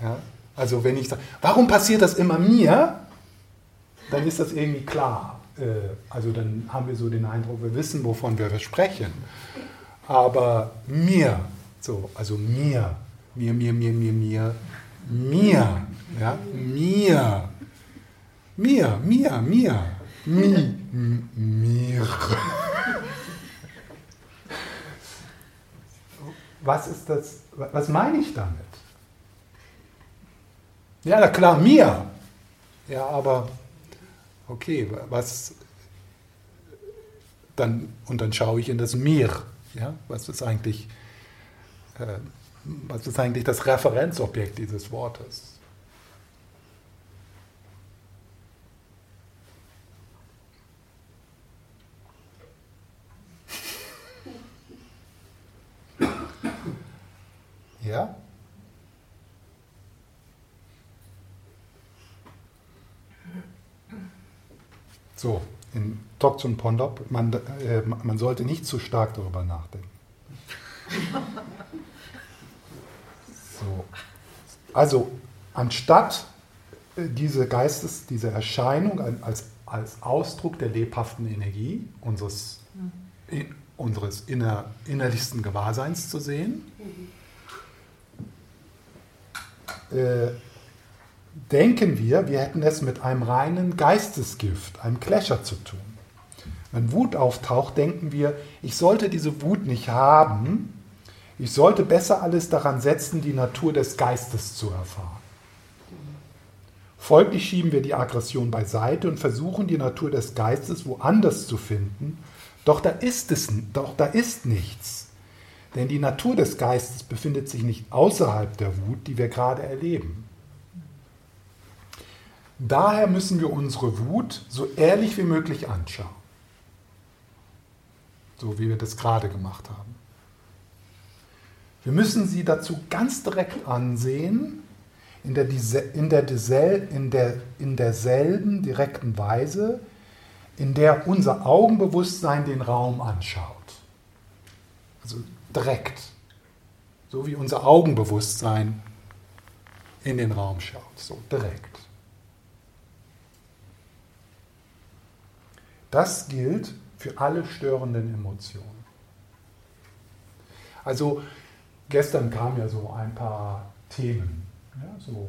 Ja? Also wenn ich sage, warum passiert das immer mir? Dann ist das irgendwie klar. Äh, Also dann haben wir so den Eindruck, wir wissen, wovon wir sprechen. Aber mir, so, also mir, mir, mir, mir, mir, mir, mir, ja, mir, mir, mir, mir, mi, m- mir. Was ist das, was meine ich damit? Ja, klar, mir. Ja, aber okay, was dann und dann schaue ich in das Mir. Ja, was ist eigentlich, äh, was ist eigentlich das Referenzobjekt dieses Wortes? Ja? So, in Toksun Pondop, man, äh, man sollte nicht zu stark darüber nachdenken. So. Also, anstatt äh, diese Geistes, diese Erscheinung ein- als, als Ausdruck der lebhaften Energie unseres, in, unseres inner, innerlichsten Gewahrseins zu sehen, äh, denken wir, wir hätten es mit einem reinen Geistesgift, einem Clasher zu tun. Wenn Wut auftaucht, denken wir, ich sollte diese Wut nicht haben, ich sollte besser alles daran setzen, die Natur des Geistes zu erfahren. Folglich schieben wir die Aggression beiseite und versuchen, die Natur des Geistes woanders zu finden, Doch da ist es, doch da ist nichts. Denn die Natur des Geistes befindet sich nicht außerhalb der Wut, die wir gerade erleben. Daher müssen wir unsere Wut so ehrlich wie möglich anschauen. So wie wir das gerade gemacht haben. Wir müssen sie dazu ganz direkt ansehen, in, der, in, der, in, der, in derselben direkten Weise, in der unser Augenbewusstsein den Raum anschaut. Also direkt. So wie unser Augenbewusstsein in den Raum schaut. So direkt. Das gilt für alle störenden Emotionen. Also gestern kamen ja so ein paar Themen, ja, so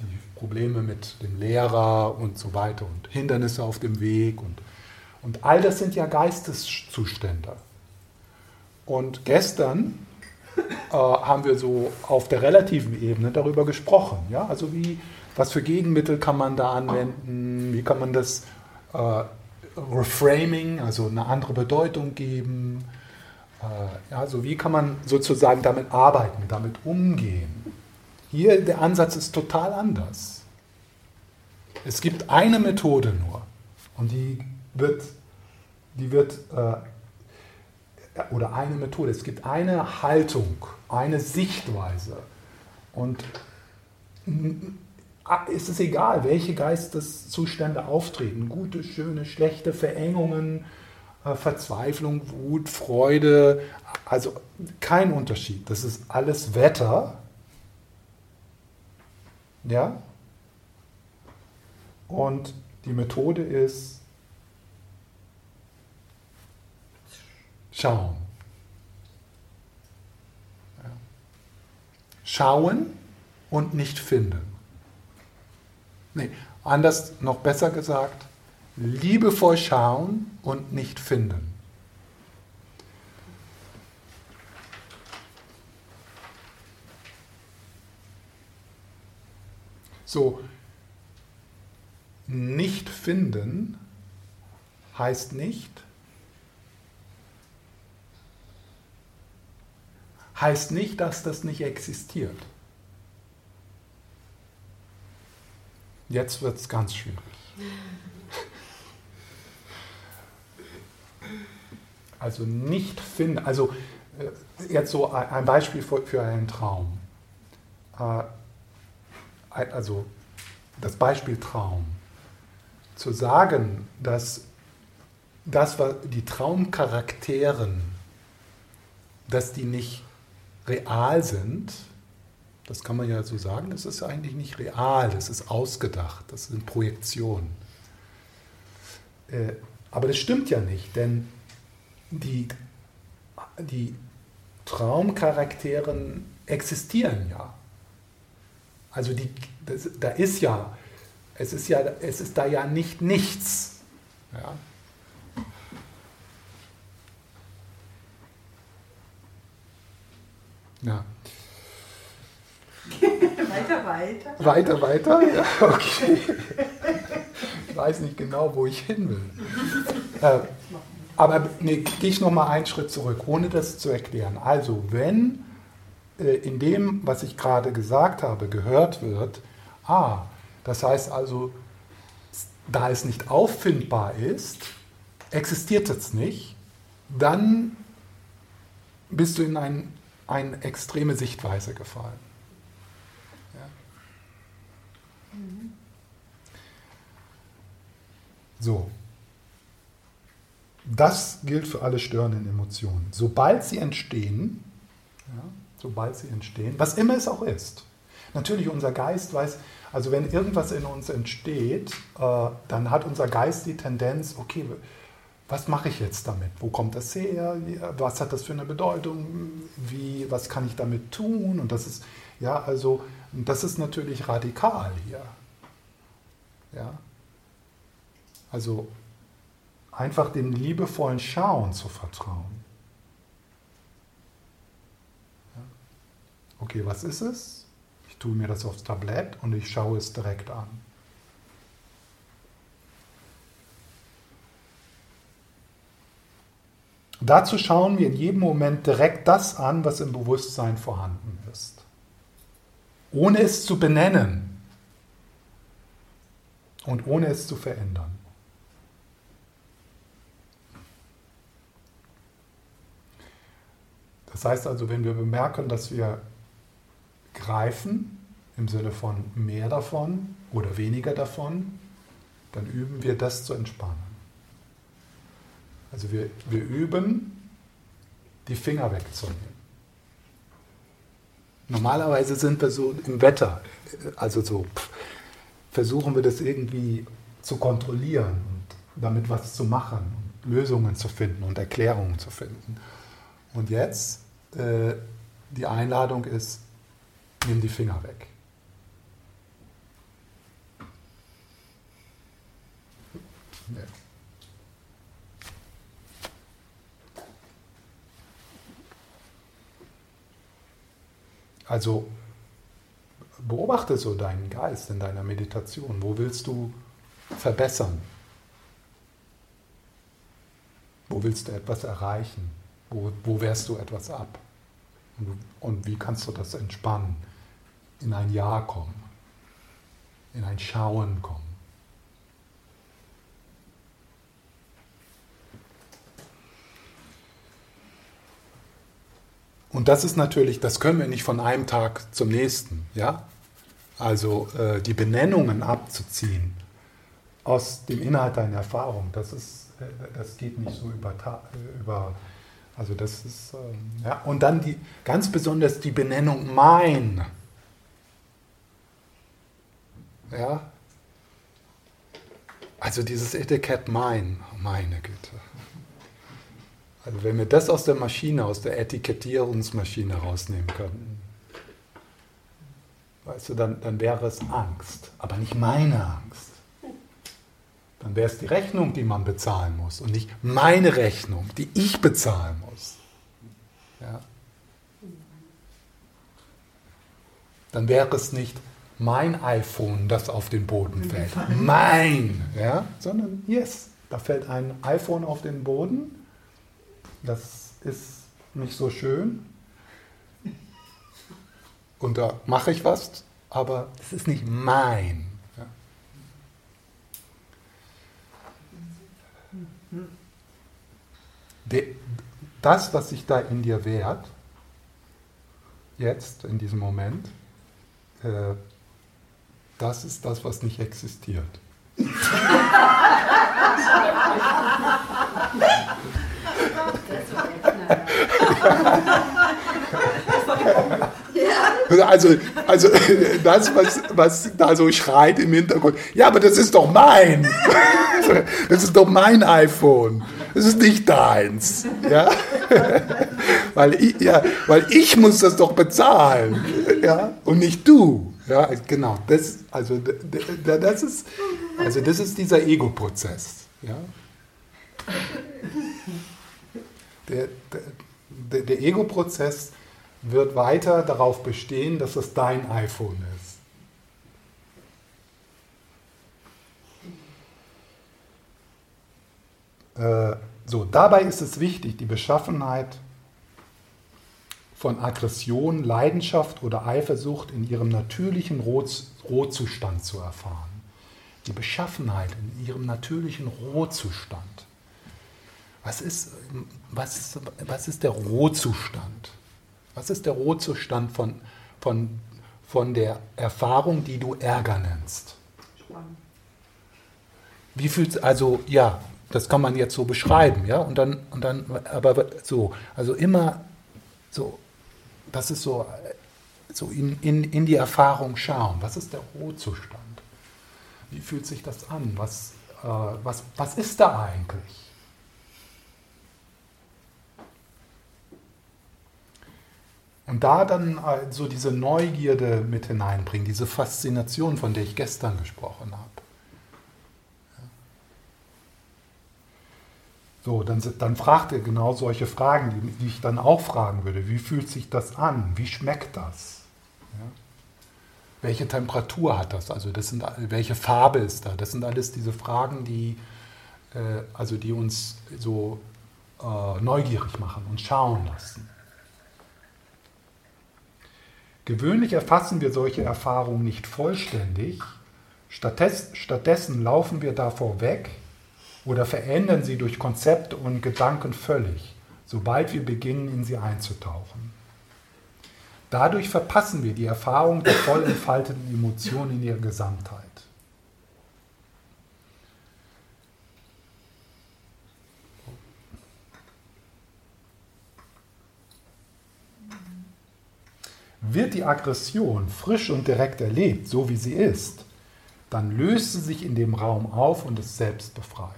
die Probleme mit dem Lehrer und so weiter und Hindernisse auf dem Weg und, und all das sind ja Geisteszustände. Und gestern äh, haben wir so auf der relativen Ebene darüber gesprochen. Ja? Also wie, was für Gegenmittel kann man da anwenden, wie kann man das äh, Reframing, also eine andere Bedeutung geben. Äh, also wie kann man sozusagen damit arbeiten, damit umgehen. Hier der Ansatz ist total anders. Es gibt eine Methode nur und die wird, die wird äh, oder eine Methode, es gibt eine Haltung, eine Sichtweise und ist es egal, welche Geisteszustände auftreten, gute, schöne, schlechte Verengungen, äh, Verzweiflung, Wut, Freude, also kein Unterschied. Das ist alles Wetter ja? Und die Methode ist schauen. Schauen und nicht finden. Nee, anders noch besser gesagt, liebevoll schauen und nicht finden. So, nicht finden heißt nicht, heißt nicht, dass das nicht existiert. Jetzt wird es ganz schwierig. Also nicht finden, also äh, jetzt so ein Beispiel für einen Traum. Äh, also das Beispiel Traum, zu sagen, dass das, was die Traumcharakteren, dass die nicht real sind, das kann man ja so sagen, das ist eigentlich nicht real, das ist ausgedacht, das sind Projektionen. Äh, aber das stimmt ja nicht, denn die, die Traumcharakteren existieren ja. Also die, das, da ist ja, es ist ja, es ist da ja nicht nichts. Ja. Ja. Weiter, weiter. Weiter, weiter? Ja, okay. Ich weiß nicht genau, wo ich hin will. Äh, aber nee, gehe ich nochmal einen Schritt zurück, ohne das zu erklären. Also, wenn äh, in dem, was ich gerade gesagt habe, gehört wird, ah, das heißt also, da es nicht auffindbar ist, existiert es nicht, dann bist du in ein, eine extreme Sichtweise gefallen. So. Das gilt für alle störenden Emotionen. Sobald sie entstehen, ja, sobald sie entstehen, was immer es auch ist. Natürlich, unser Geist weiß, also wenn irgendwas in uns entsteht, äh, dann hat unser Geist die Tendenz, okay, was mache ich jetzt damit? Wo kommt das her? Was hat das für eine Bedeutung? Wie, was kann ich damit tun? Und das ist, ja, also, das ist natürlich radikal hier. Ja. Also, einfach dem liebevollen Schauen zu vertrauen. okay, was ist es? Ich tue mir das aufs Tablett und ich schaue es direkt an. Dazu schauen wir in jedem Moment direkt das an, was im Bewusstsein vorhanden ist, ohne es zu benennen und ohne es zu verändern. Das heißt also, wenn wir bemerken, dass wir greifen, im Sinne von mehr davon oder weniger davon, dann üben wir das zu entspannen. Also wir, wir üben, die Finger wegzunehmen. Normalerweise sind wir so im Wetter, also so pff, versuchen wir das irgendwie zu kontrollieren und damit was zu machen Lösungen zu finden und Erklärungen zu finden. Und jetzt äh, die Einladung ist, nimm die Finger weg. Ja. Also beobachte so deinen Geist in deiner Meditation. Wo willst du verbessern? Wo willst du etwas erreichen? Wo, wo wehrst du etwas ab? Und, und wie kannst du das entspannen? In ein Ja kommen, in ein Schauen kommen. Und das ist natürlich, das können wir nicht von einem Tag zum nächsten, ja? Also äh, die Benennungen abzuziehen aus dem Inhalt deiner Erfahrung, das ist, äh, das geht nicht so über, über also das ist, äh, ja, und dann die, ganz besonders die Benennung mein. Ja, also dieses Etikett mein, meine Güte. Also wenn wir das aus der Maschine, aus der Etikettierungsmaschine rausnehmen könnten, weißt du, dann, dann wäre es Angst, aber nicht meine Angst. Dann wäre es die Rechnung, die man bezahlen muss und nicht meine Rechnung, die ich bezahlen muss. Ja. Dann wäre es nicht mein iPhone, das auf den Boden fällt. Mein, ja, sondern yes, da fällt ein iPhone auf den Boden das ist nicht so schön. Und da mache ich was, aber es ist nicht mein. Ja. Das, was sich da in dir wehrt, jetzt, in diesem Moment, äh, das ist das, was nicht existiert. Also, also das, was, was da so schreit im Hintergrund, ja, aber das ist doch mein. Das ist doch mein iPhone. Das ist nicht deins. Ja? Weil, ich, ja, weil ich muss das doch bezahlen. Ja? Und nicht du. Ja, genau. Das, also, das ist, also das ist dieser Ego-Prozess. Ja? Der, der, der Ego-Prozess wird weiter darauf bestehen, dass es dein iPhone ist. Äh, so, dabei ist es wichtig, die Beschaffenheit von Aggression, Leidenschaft oder Eifersucht in ihrem natürlichen Rohzustand zu erfahren. Die Beschaffenheit in ihrem natürlichen Rohzustand. Was ist, was, was ist der Rohzustand? Was ist der Rohzustand von, von, von der Erfahrung, die du Ärger nennst? Wie fühlt also ja, das kann man jetzt so beschreiben, ja, und dann und dann aber so, also immer so das ist so so in, in, in die Erfahrung schauen. Was ist der Rohzustand? Wie fühlt sich das an? Was, äh, was, was ist da eigentlich? Und da dann so diese Neugierde mit hineinbringen, diese Faszination, von der ich gestern gesprochen habe. So, dann, dann fragt er genau solche Fragen, die, die, ich dann auch fragen würde. Wie fühlt sich das an? Wie schmeckt das? Ja? Welche Temperatur hat das? Also das sind, welche Farbe ist da? Das sind alles diese Fragen, die, äh, also die uns so äh, neugierig machen und schauen lassen. Gewöhnlich erfassen wir solche Erfahrungen nicht vollständig, stattdessen, laufen wir davor weg oder verändern sie durch Konzepte und Gedanken völlig, sobald wir beginnen, in sie einzutauchen. Dadurch verpassen wir die Erfahrung der voll entfalteten Emotionen in ihrer Gesamtheit. Wird die Aggression frisch und direkt erlebt, so wie sie ist, dann löst sie sich in dem Raum auf und ist selbst befreit.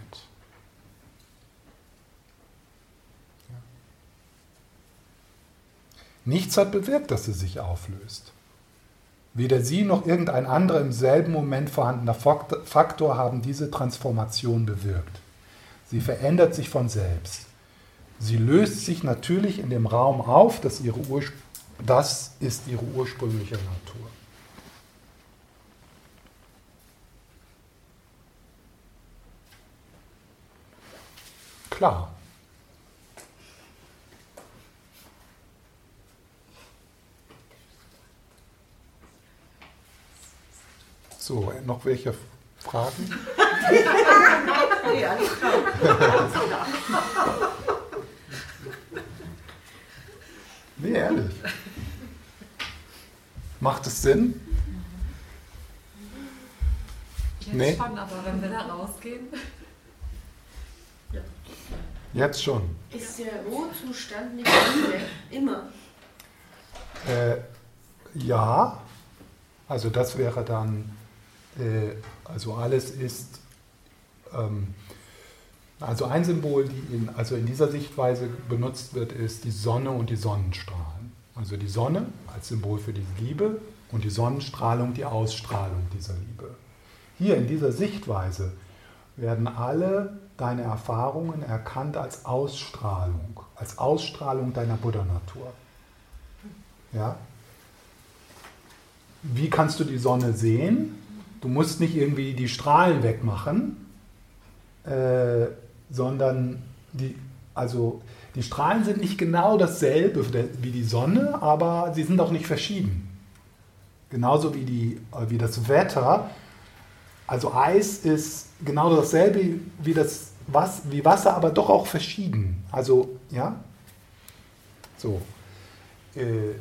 Nichts hat bewirkt, dass sie sich auflöst. Weder sie noch irgendein anderer im selben Moment vorhandener Faktor haben diese Transformation bewirkt. Sie verändert sich von selbst. Sie löst sich natürlich in dem Raum auf, das, ihre das ist ihre ursprüngliche Natur. Klar. So, noch welche Fragen? Ja. Nee, ehrlich. Macht es Sinn? Jetzt Nee. schon, aber wenn wir da rausgehen. Jetzt schon. Ist der Ruhezustand nicht? Immer. Äh, ja, also das wäre dann, äh, also alles ist, ähm, also ein Symbol, die in, also in dieser Sichtweise benutzt wird, ist die Sonne und die Sonnenstrahlen. Also die Sonne als Symbol für die Liebe und die Sonnenstrahlung die Ausstrahlung dieser Liebe. Hier in dieser Sichtweise werden alle deine Erfahrungen erkannt als Ausstrahlung, als Ausstrahlung deiner Buddha-Natur. Ja? Wie kannst du die Sonne sehen? Du musst nicht irgendwie die Strahlen wegmachen, äh, sondern die, also die Strahlen sind nicht genau dasselbe wie die Sonne, aber sie sind auch nicht verschieden. Genauso wie, die, äh, wie das Wetter. Also Eis ist genau dasselbe wie, das, was, wie Wasser, aber doch auch verschieden. Also, ja? So. Äh,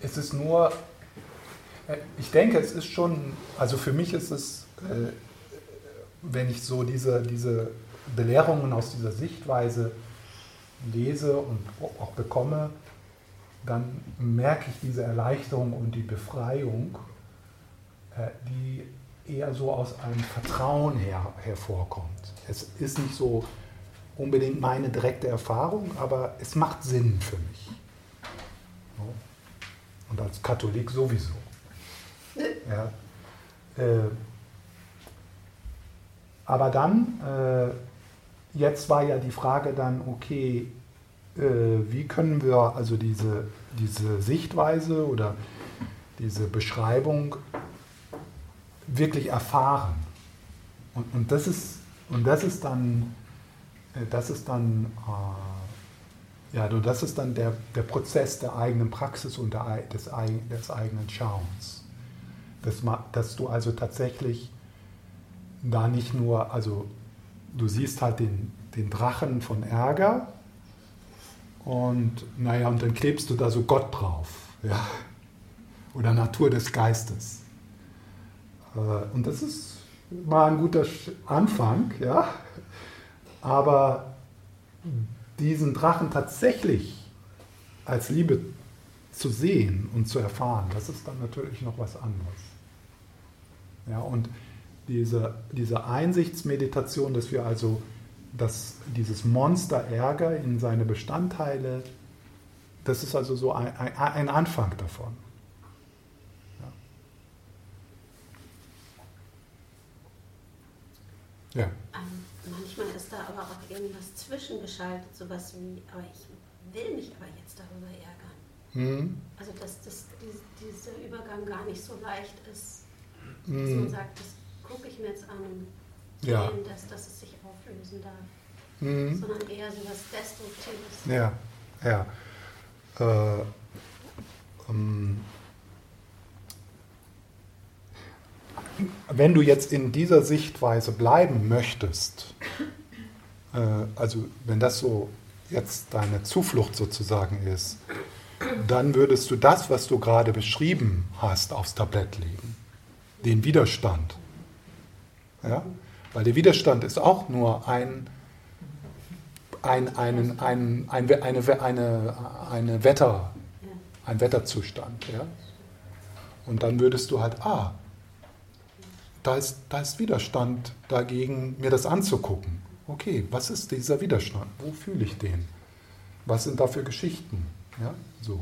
es ist nur, äh, ich denke, es ist schon, also für mich ist es, äh, wenn ich so diese, diese Belehrungen aus dieser Sichtweise lese und auch bekomme, dann merke ich diese Erleichterung und die Befreiung, äh, die eher so aus einem Vertrauen her, hervorkommt. Es ist nicht so unbedingt meine direkte Erfahrung, aber es macht Sinn für mich. Und als Katholik sowieso. Ja. Äh, aber dann, äh, jetzt war ja die Frage dann, okay, äh, wie können wir also diese, diese Sichtweise oder diese Beschreibung wirklich erfahren? Und, und, das, ist, und das ist dann, äh, das ist dann, äh, ja, das ist dann der, der Prozess der eigenen Praxis und der, des, des eigenen Schauens. Dass, dass du also tatsächlich da nicht nur, also du siehst halt den, den Drachen von Ärger und naja, und dann klebst du da so Gott drauf, ja, oder Natur des Geistes. Äh, Und das ist mal ein guter Anfang, ja, aber diesen Drachen tatsächlich als Liebe zu sehen und zu erfahren, das ist dann natürlich noch was anderes. Ja, und diese, diese Einsichtsmeditation, dass wir also dass dieses Monster Ärger in seine Bestandteile, das ist also so ein, ein, ein Anfang davon. Ja. ja. Ähm, manchmal ist da aber auch irgendwas zwischengeschaltet, sowas wie, aber ich will mich aber jetzt darüber ärgern. Hm. Also dass das, dies, dieser Übergang gar nicht so leicht ist, dass Hm. man sagt, das gucke ich mir jetzt an Ja. dass, dass es sich auflösen darf. Mhm. sondern eher so was Destruktives. Ja, ja. Äh, ähm, wenn du jetzt in dieser Sichtweise bleiben möchtest, äh, also wenn das so jetzt deine Zuflucht sozusagen ist, dann würdest du das, was du gerade beschrieben hast, aufs Tablett legen. Den Widerstand. Ja? Weil der Widerstand ist auch nur ein, ein, einen, ein, ein, eine, eine, eine Wetter, ein Wetterzustand. Ja? Und dann würdest du halt, ah, da ist, da ist Widerstand dagegen, mir das anzugucken. Okay, was ist dieser Widerstand? Wo fühle ich den? Was sind da für Geschichten? Ja, so.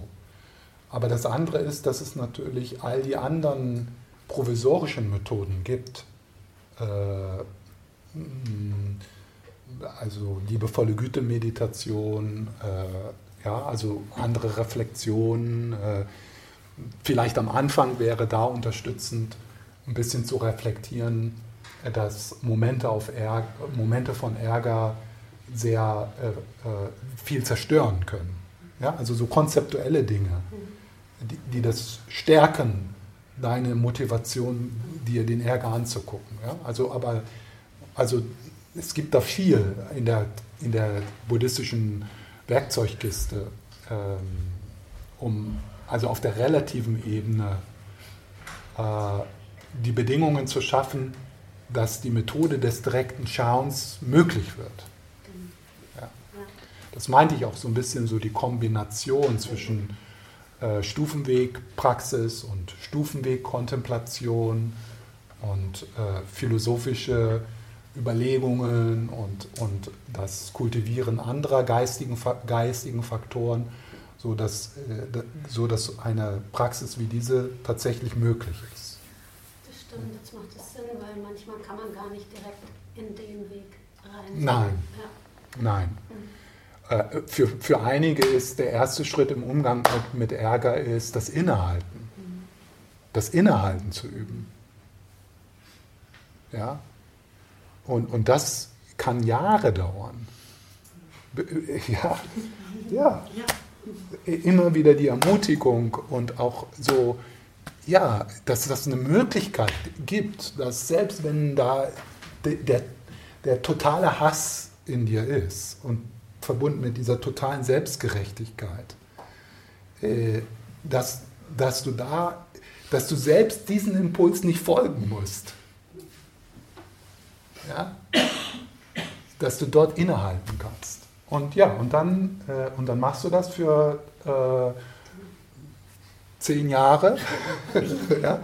Aber das andere ist, dass es natürlich all die anderen provisorischen Methoden gibt. Äh, also liebevolle Gütemeditation, äh, ja, also andere Reflexionen. Äh, vielleicht am Anfang wäre da unterstützend, ein bisschen zu reflektieren, dass Momente, auf Ärger, Momente von Ärger sehr äh, äh, viel zerstören können. Ja? Also so konzeptuelle Dinge, die, die, das stärken, deine Motivation, dir den Ärger anzugucken. Ja? Also, aber, also es gibt da viel in der, in der buddhistischen Werkzeugkiste, ähm, um also auf der relativen Ebene äh, die Bedingungen zu schaffen, dass die Methode des direkten Schauens möglich wird. Ja. Das meinte ich auch so ein bisschen so die Kombination zwischen äh, Stufenwegpraxis und Stufenwegkontemplation und äh, philosophische Überlegungen und, und das Kultivieren anderer geistigen, geistigen Faktoren, sodass, äh, so dass eine Praxis wie diese tatsächlich möglich ist. Das stimmt, jetzt macht es Sinn, weil manchmal kann man gar nicht direkt in den Weg rein. Nein, ja. nein. Äh, für, für einige ist der erste Schritt im Umgang mit, mit Ärger ist das Innehalten. Das Innehalten zu üben. Ja? Und, und das kann Jahre dauern. Ja, ja. Immer wieder die Ermutigung und auch so, ja, dass das eine Möglichkeit gibt, dass selbst wenn da der, der, der totale Hass in dir ist und verbunden mit dieser totalen Selbstgerechtigkeit, äh, dass, dass du da, dass du selbst diesen Impuls nicht folgen musst. Ja? Dass du dort innehalten kannst. Und ja, und dann, äh, und dann machst du das für äh, zehn Jahre ja,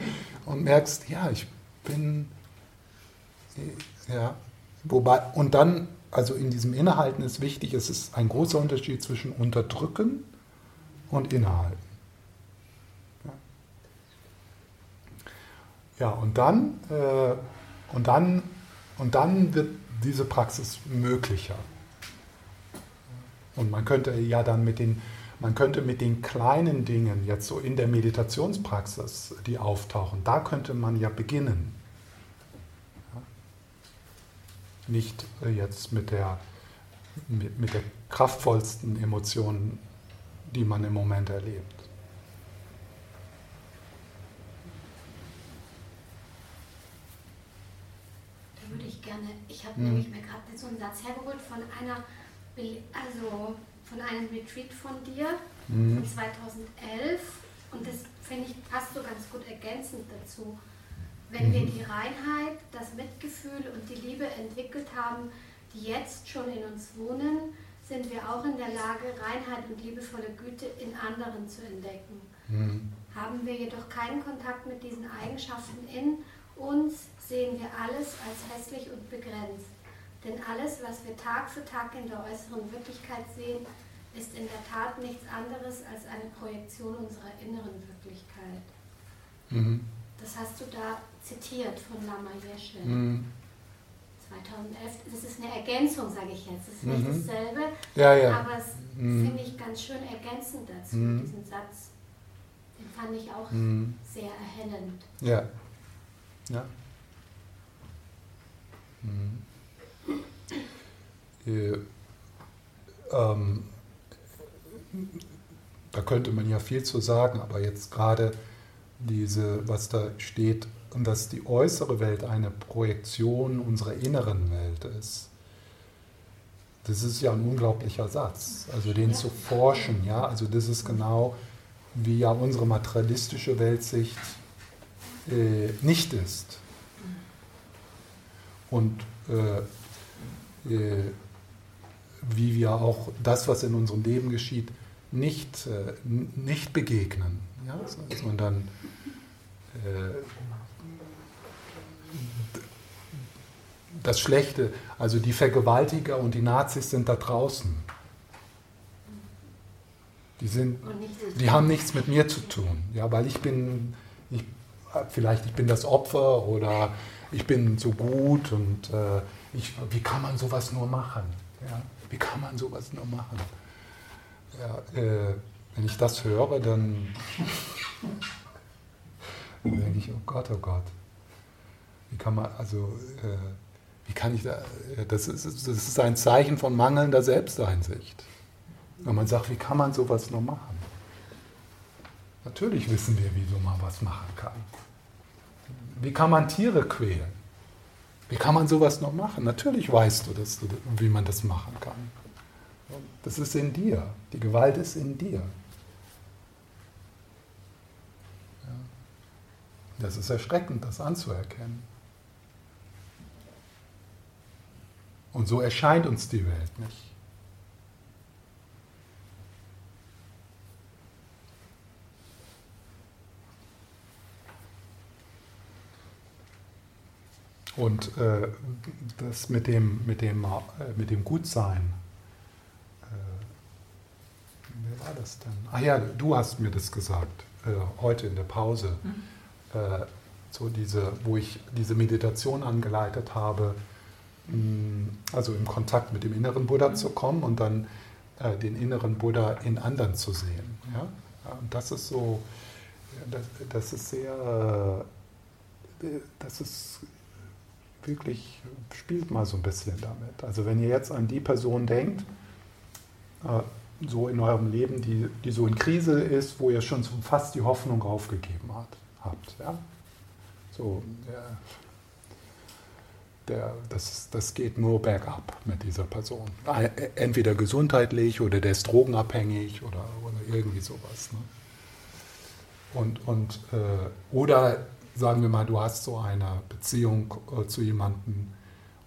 und merkst, ja, ich bin, ja, wobei, und dann, also in diesem Innehalten ist wichtig, es ist ein großer Unterschied zwischen Unterdrücken und Innehalten. Ja, und dann, äh, und dann und dann wird diese Praxis möglicher. Und man könnte ja dann mit den, man könnte mit den kleinen Dingen jetzt so in der Meditationspraxis, die auftauchen, da könnte man ja beginnen. Nicht jetzt mit der, mit, mit der kraftvollsten Emotion, die man im Moment erlebt. Würde ich gerne, ich habe mhm. nämlich mir gerade so einen Satz hergeholt von einer, also von einem Retreat von dir mhm. von 2011 und das finde ich passt so ganz gut ergänzend dazu. Wenn mhm. wir die Reinheit, das Mitgefühl und die Liebe entwickelt haben, die jetzt schon in uns wohnen, sind wir auch in der Lage, Reinheit und liebevolle Güte in anderen zu entdecken. Mhm. Haben wir jedoch keinen Kontakt mit diesen Eigenschaften in uns, sehen wir alles als hässlich und begrenzt. Denn alles, was wir Tag für Tag in der äußeren Wirklichkeit sehen, ist in der Tat nichts anderes als eine Projektion unserer inneren Wirklichkeit. Mhm. Das hast du da zitiert von Lama Yeshe. Mhm. 2011, das ist eine Ergänzung, sage ich jetzt. Es ist nicht mhm. dasselbe, ja, ja. aber es mhm. finde ich ganz schön ergänzend dazu, mhm. diesen Satz. Den fand ich auch mhm. sehr erhellend. Ja. Ja. Mhm. äh, ähm, da könnte man ja viel zu sagen, aber jetzt gerade diese, was da steht, und dass die äußere Welt eine Projektion unserer inneren Welt ist. Das ist ja ein unglaublicher Satz, also den zu forschen, ja, also das ist genau wie ja unsere materialistische Weltsicht äh, nicht ist. Und äh, äh, wie wir auch das, was in unserem Leben geschieht, nicht, äh, nicht begegnen. Ja? Dann äh, das Schlechte, also die Vergewaltiger und die Nazis sind da draußen. Die, sind, die haben nichts mit mir zu tun, ja, weil ich bin, ich, vielleicht ich bin das Opfer oder ich bin so gut und äh, ich, wie kann man sowas nur machen? Ja? Wie kann man sowas nur machen? Ja, äh, wenn ich das höre, dann, denke ich, oh Gott, oh Gott. Wie kann man, also, äh, wie kann ich da, äh, das ist, das ist ein Zeichen von mangelnder Selbsteinsicht. Wenn man sagt, wie kann man sowas nur machen? Natürlich wissen wir, wie man was machen kann. Wie kann man Tiere quälen? Wie kann man sowas noch machen? Natürlich weißt du, dass du, wie man das machen kann. Das ist in dir. Die Gewalt ist in dir. Das ist erschreckend, das anzuerkennen. Und so erscheint uns die Welt nicht. Und äh, das mit dem, mit dem, äh, mit dem Gutsein, äh, wer war das denn? Ah ja, du hast mir das gesagt, äh, heute in der Pause. Mhm. Äh, so diese, wo ich diese Meditation angeleitet habe, mh, also im Kontakt mit dem inneren Buddha mhm. zu kommen und dann äh, den inneren Buddha in anderen zu sehen. Ja? Und das ist so, das, das ist sehr, das ist wirklich, spielt mal so ein bisschen damit. Also wenn ihr jetzt an die Person denkt, äh, so in eurem Leben, die, die so in Krise ist, wo ihr schon fast die Hoffnung aufgegeben hat, habt. Ja? So, der, der, das, das geht nur bergab mit dieser Person. Entweder gesundheitlich oder der ist drogenabhängig oder, oder irgendwie sowas. Ne? Und, und, äh, oder sagen wir mal, du hast so eine Beziehung äh, zu jemandem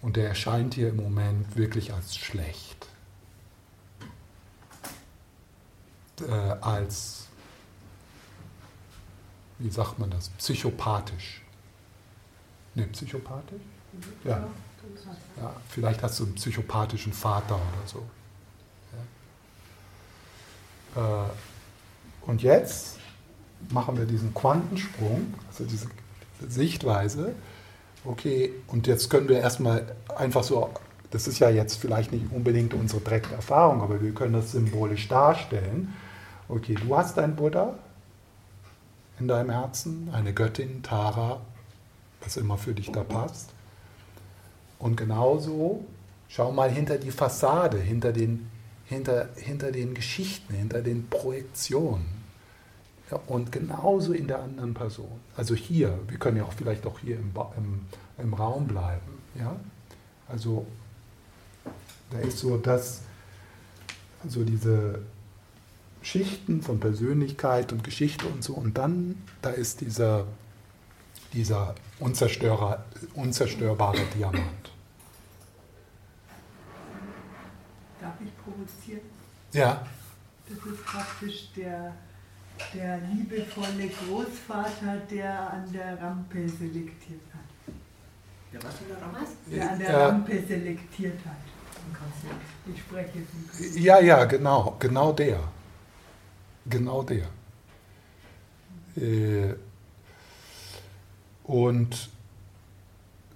und der erscheint dir im Moment wirklich als schlecht, äh, als, wie sagt man das, psychopathisch. Ne, psychopathisch? Ja. ja. Vielleicht hast du einen psychopathischen Vater oder so. Ja. Äh, und jetzt machen wir diesen Quantensprung, also diese Sichtweise. Okay, und jetzt können wir erstmal einfach so, das ist ja jetzt vielleicht nicht unbedingt unsere direkte Erfahrung, aber wir können das symbolisch darstellen. Okay, du hast ein Buddha in deinem Herzen, eine Göttin, Tara, was immer für dich da passt. Und genauso, schau mal hinter die Fassade, hinter den, hinter, hinter den Geschichten, hinter den Projektionen. Ja, und genauso in der anderen Person. Also hier, wir können ja auch vielleicht auch hier im, im, im Raum bleiben. Ja? Also da ist so das, also diese Schichten von Persönlichkeit und Geschichte und so. Und dann, da ist dieser, dieser unzerstörbare Diamant. Darf ich provozieren? Ja. Das ist praktisch der der liebevolle Großvater, der an der Rampe selektiert hat. Der was in der Rampe? Der an der ja. Rampe selektiert hat. Ich spreche von Ja, ja, genau, genau der. Genau der. Äh, und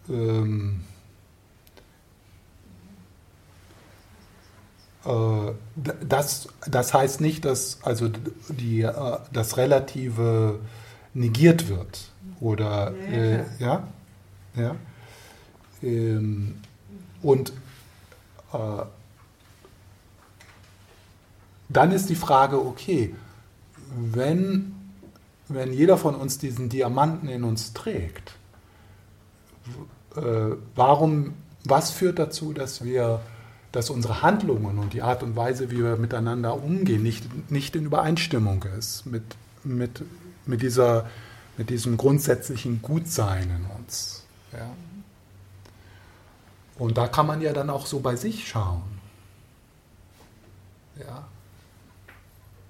ähm, das, das heißt nicht, dass also die, äh, das Relative negiert wird. Oder äh, ja, ja. Ähm, und äh, dann ist die Frage, okay, wenn, wenn jeder von uns diesen Diamanten in uns trägt, äh, warum, was führt dazu, dass wir, dass unsere Handlungen und die Art und Weise, wie wir miteinander umgehen, nicht, nicht in Übereinstimmung ist mit, mit, mit, dieser, mit diesem grundsätzlichen Gutsein in uns. Ja? Und da kann man ja dann auch so bei sich schauen. Ja?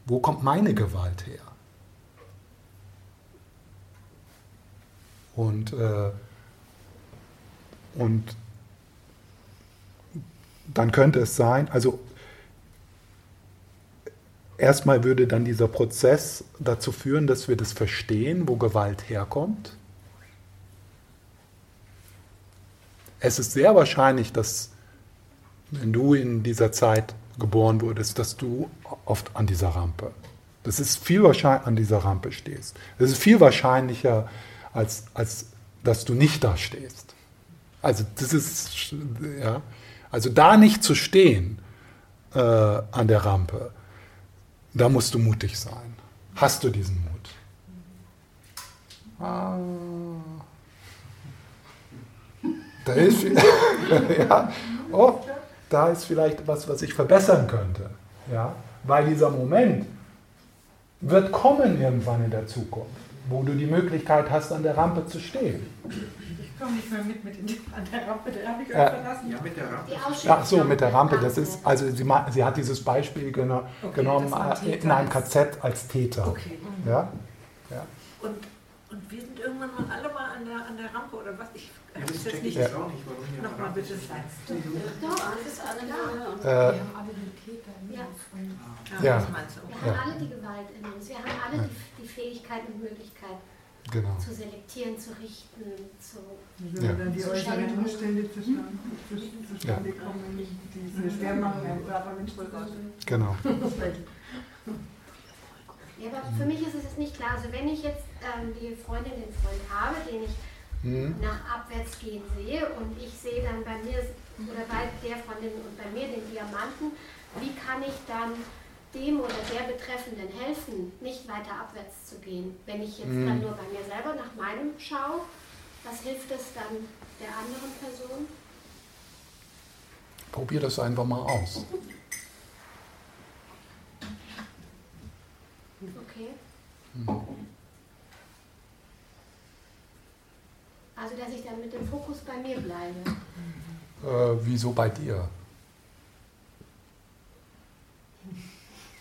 Wo kommt meine Gewalt her? Und, äh, und dann könnte es sein, also erstmal würde dann dieser Prozess dazu führen, dass wir das verstehen, wo Gewalt herkommt. Es ist sehr wahrscheinlich, dass wenn du in dieser Zeit geboren wurdest, dass du oft an dieser Rampe, das ist viel wahrscheinlicher an dieser Rampe stehst. Das ist viel wahrscheinlicher, als, als dass du nicht da stehst. Also das ist, ja, also da nicht zu stehen äh, an der Rampe, da musst du mutig sein. Hast du diesen Mut? Ah. Da ist, ja, oh, da ist vielleicht was, was ich verbessern könnte. Ja? Weil dieser Moment wird kommen irgendwann in der Zukunft, wo du die Möglichkeit hast, an der Rampe zu stehen. Ich komme nicht mehr mit, mit in, an der Rampe, der habe ich Ja. verlassen. Ja, mit der Rampe. Ach so, mit der Rampe, das ist, also sie, sie hat dieses Beispiel geno Okay, genommen ein äh, in einem KZ als Täter. Okay. Ja? Ja. Und, und wir sind irgendwann mal alle mal an der, an der Rampe oder was? Ich Ja, das jetzt nicht. jetzt auch nicht, warum hier Nochmal bitte. ist. Doch, das ist alle da. Und Äh, Wir haben alle den Täter in Ja. uns. Ja, Ja. Du? Wir Ja. haben alle die Gewalt in uns. Wir haben alle die, die Fähigkeit und Möglichkeit genau. zu selektieren, zu richten, zu. Wenn Ja. dann die So äußeren. Umstände zustande, zustande kommen, die es schwer machen, ein braver Mensch zu sein. genau. Ja, aber für mich ist es jetzt nicht klar. Also wenn ich jetzt ähm, die Freundin, den Freund habe, den ich Hm? nach abwärts gehen sehe und ich sehe dann bei mir oder bei der Freundin und bei mir den Diamanten, wie kann ich dann dem oder der Betreffenden helfen, nicht weiter abwärts zu gehen? Wenn ich jetzt Mhm. dann nur bei mir selber nach meinem schaue, was hilft es dann der anderen Person? Probier das einfach mal aus. Okay. Mhm. Also dass ich dann mit dem Fokus bei mir bleibe. Äh, wieso bei dir?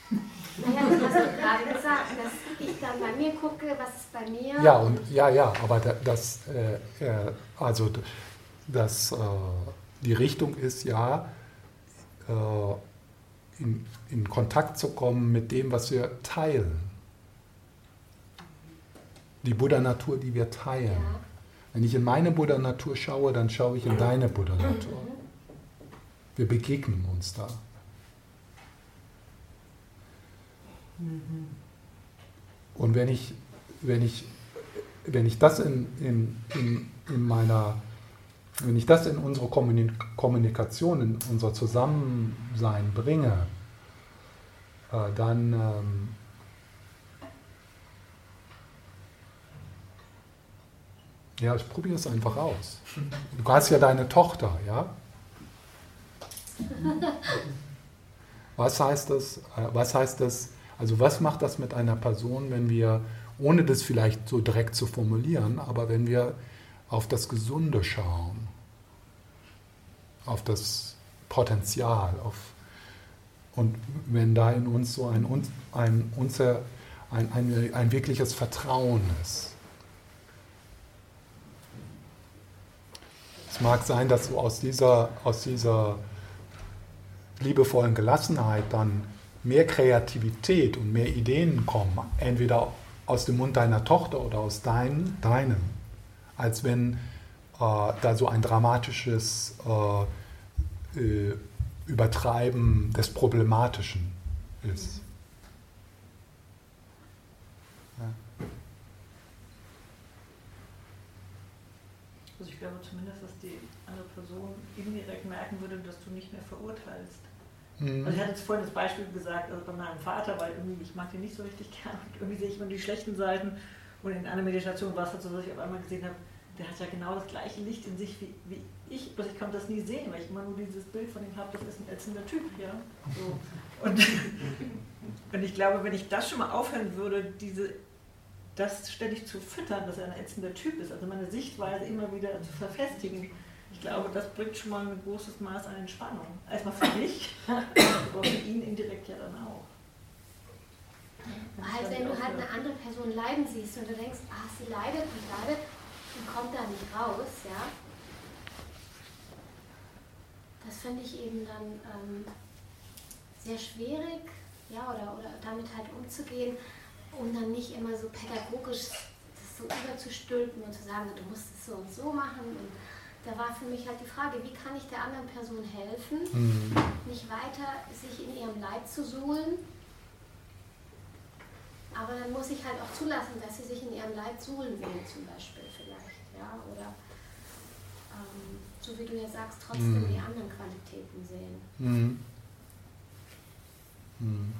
Naja, das hast du gerade gesagt, dass ich dann bei mir gucke, was ist bei mir. Ja, und ja, ja, aber da- das, äh, äh, also das, äh, die Richtung ist ja, äh, in, in Kontakt zu kommen mit dem, was wir teilen. Die Buddha-Natur, die wir teilen. Ja. Wenn ich in meine Buddha-Natur schaue, dann schaue ich in deine Buddha-Natur. Wir begegnen uns da. Und wenn ich, wenn ich, wenn ich das in, in, in, in meiner, wenn ich das in unsere Kommuni- Kommunikation, in unser Zusammensein bringe, äh, dann ähm, ja, ich probiere es einfach aus. Du hast ja deine Tochter, ja? Was heißt das? äh, Was heißt das? Also was macht das mit einer Person, wenn wir, ohne das vielleicht so direkt zu formulieren, aber wenn wir auf das Gesunde schauen, auf das Potenzial, auf und wenn da in uns so ein, ein, unser, ein, ein, ein wirkliches Vertrauen ist. Es mag sein, dass du aus dieser, aus dieser liebevollen Gelassenheit dann mehr Kreativität und mehr Ideen kommen, entweder aus dem Mund deiner Tochter oder aus dein, deinem, als wenn äh, da so ein dramatisches äh, äh, Übertreiben des Problematischen ist. Also ich glaube zumindest, dass die andere Person indirekt merken würde, dass du nicht mehr verurteilst. Mhm. Also ich hatte jetzt vorhin das Beispiel gesagt, also bei meinem Vater, weil irgendwie, ich mag den nicht so richtig gern und irgendwie sehe ich immer die schlechten Seiten und in einer Meditation war es halt so, dass ich auf einmal gesehen habe, der hat ja genau das gleiche Licht in sich wie, wie ich, bloß ich konnte das nie sehen, weil ich immer nur dieses Bild von ihm habe, das ist ein ätzender Typ, ja. So. Und, und ich glaube, wenn ich das schon mal aufhören würde, diese, das ständig zu füttern, dass er ein ätzender Typ ist, also meine Sichtweise immer wieder zu verfestigen, ich glaube, das bringt schon mal ein großes Maß an Entspannung. Erstmal für mich, aber für ihn indirekt ja dann auch. Halt, wenn du halt eine andere Person leiden siehst und du denkst, ah, sie leidet und leidet und kommt da nicht raus, ja. Das finde ich eben dann ähm, sehr schwierig, ja, oder, oder damit halt umzugehen und dann nicht immer so pädagogisch das so überzustülpen und zu sagen, du musst es so und so machen. Und da war für mich halt die Frage, wie kann ich der anderen Person helfen, Mhm. nicht weiter sich in ihrem Leid zu suhlen. Aber dann muss ich halt auch zulassen, dass sie sich in ihrem Leid suhlen will, zum Beispiel vielleicht. Ja? Oder ähm, so wie du ja sagst, trotzdem Mhm. die anderen Qualitäten sehen. Mhm. Mhm.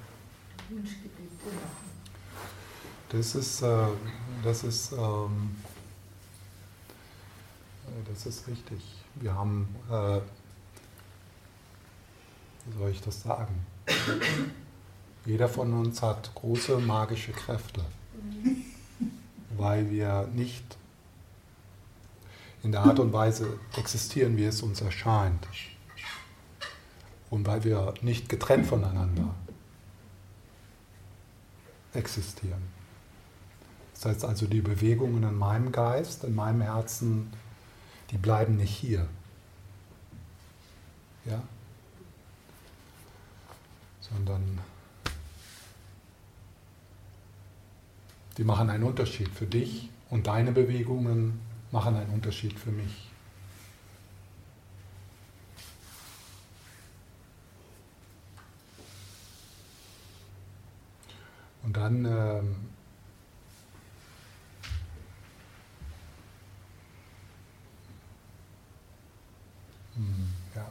Das ist, äh, das ist, ähm, äh, das ist richtig. Wir haben, äh, wie soll ich das sagen? Jeder von uns hat große magische Kräfte, weil wir nicht in der Art und Weise existieren, wie es uns erscheint. Und weil wir nicht getrennt voneinander existieren. Das heißt also, die Bewegungen in meinem Geist, in meinem Herzen, die bleiben nicht hier. Ja? Sondern die machen einen Unterschied für dich und deine Bewegungen machen einen Unterschied für mich. Und dann ähm, ja.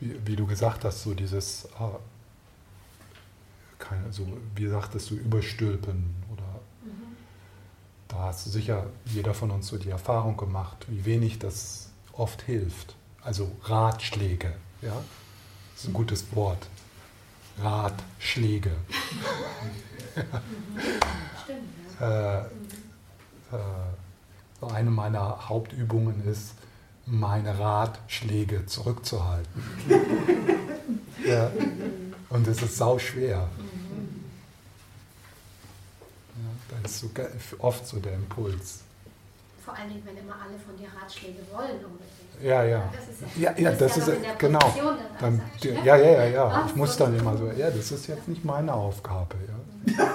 Wie, wie du gesagt hast, so dieses, ah, keine, so, wie sagtest du, überstülpen oder da hast du sicher jeder von uns so die Erfahrung gemacht, wie wenig das oft hilft. Also Ratschläge, ja, das ist ein gutes Wort. Ratschläge. Stimmt, ja. Äh, äh, so eine meiner Hauptübungen ist, meine Ratschläge zurückzuhalten. ja. Und es ist sau schwer. Ja, da ist so oft so der Impuls. Vor allen Dingen, wenn immer alle von dir Ratschläge wollen unbedingt. Ja, ja. Das ist Ja, ja, das ja ist genau. Position, dass Dann, ja, ja, ja, ja. Ich muss dann immer so, ja, das ist jetzt nicht meine Aufgabe. Ja.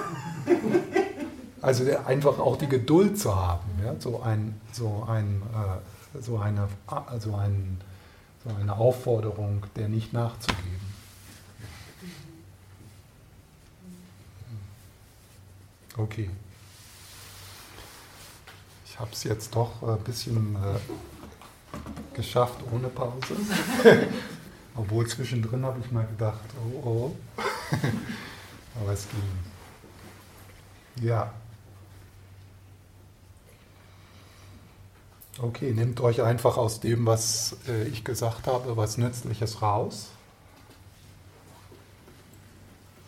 Also der- einfach auch die Geduld zu haben, ja, so ein, so ein, äh, so eine, also ein, so eine Aufforderung, der nicht nachzugeben. Okay. Ich habe es jetzt doch ein bisschen äh, geschafft ohne Pause. Obwohl zwischendrin habe ich mal gedacht, oh oh. Aber es ging. Ja. Okay, nehmt euch einfach aus dem, was äh, ich gesagt habe, was Nützliches raus.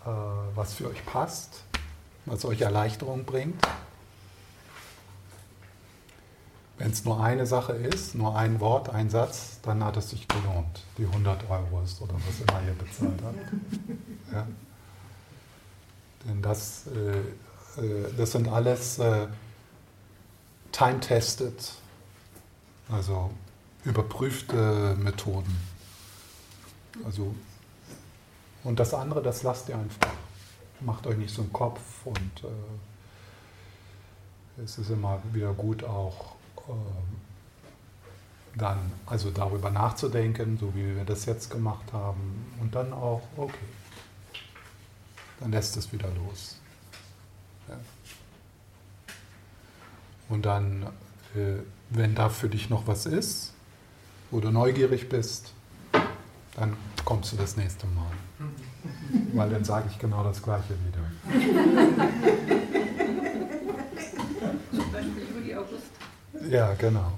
Äh, was für euch passt, was euch Erleichterung bringt. Wenn es nur eine Sache ist, nur ein Wort, ein Satz, dann hat es sich gelohnt. Die 100 Euro ist oder was immer ihr bezahlt habt. Ja. Denn das, äh, äh, das sind alles time-tested, also überprüfte Methoden. Also, und das andere, das lasst ihr einfach. Macht euch nicht so einen Kopf und äh, es ist immer wieder gut auch ähm, dann also darüber nachzudenken, so wie wir das jetzt gemacht haben, und dann auch, okay, dann lässt es wieder los. Ja. Und dann, äh, wenn da für dich noch was ist, wo du neugierig bist, Dann kommst du das nächste Mal. Weil dann sage ich genau das gleiche wieder. Zum Beispiel Juli, August. Ja, genau.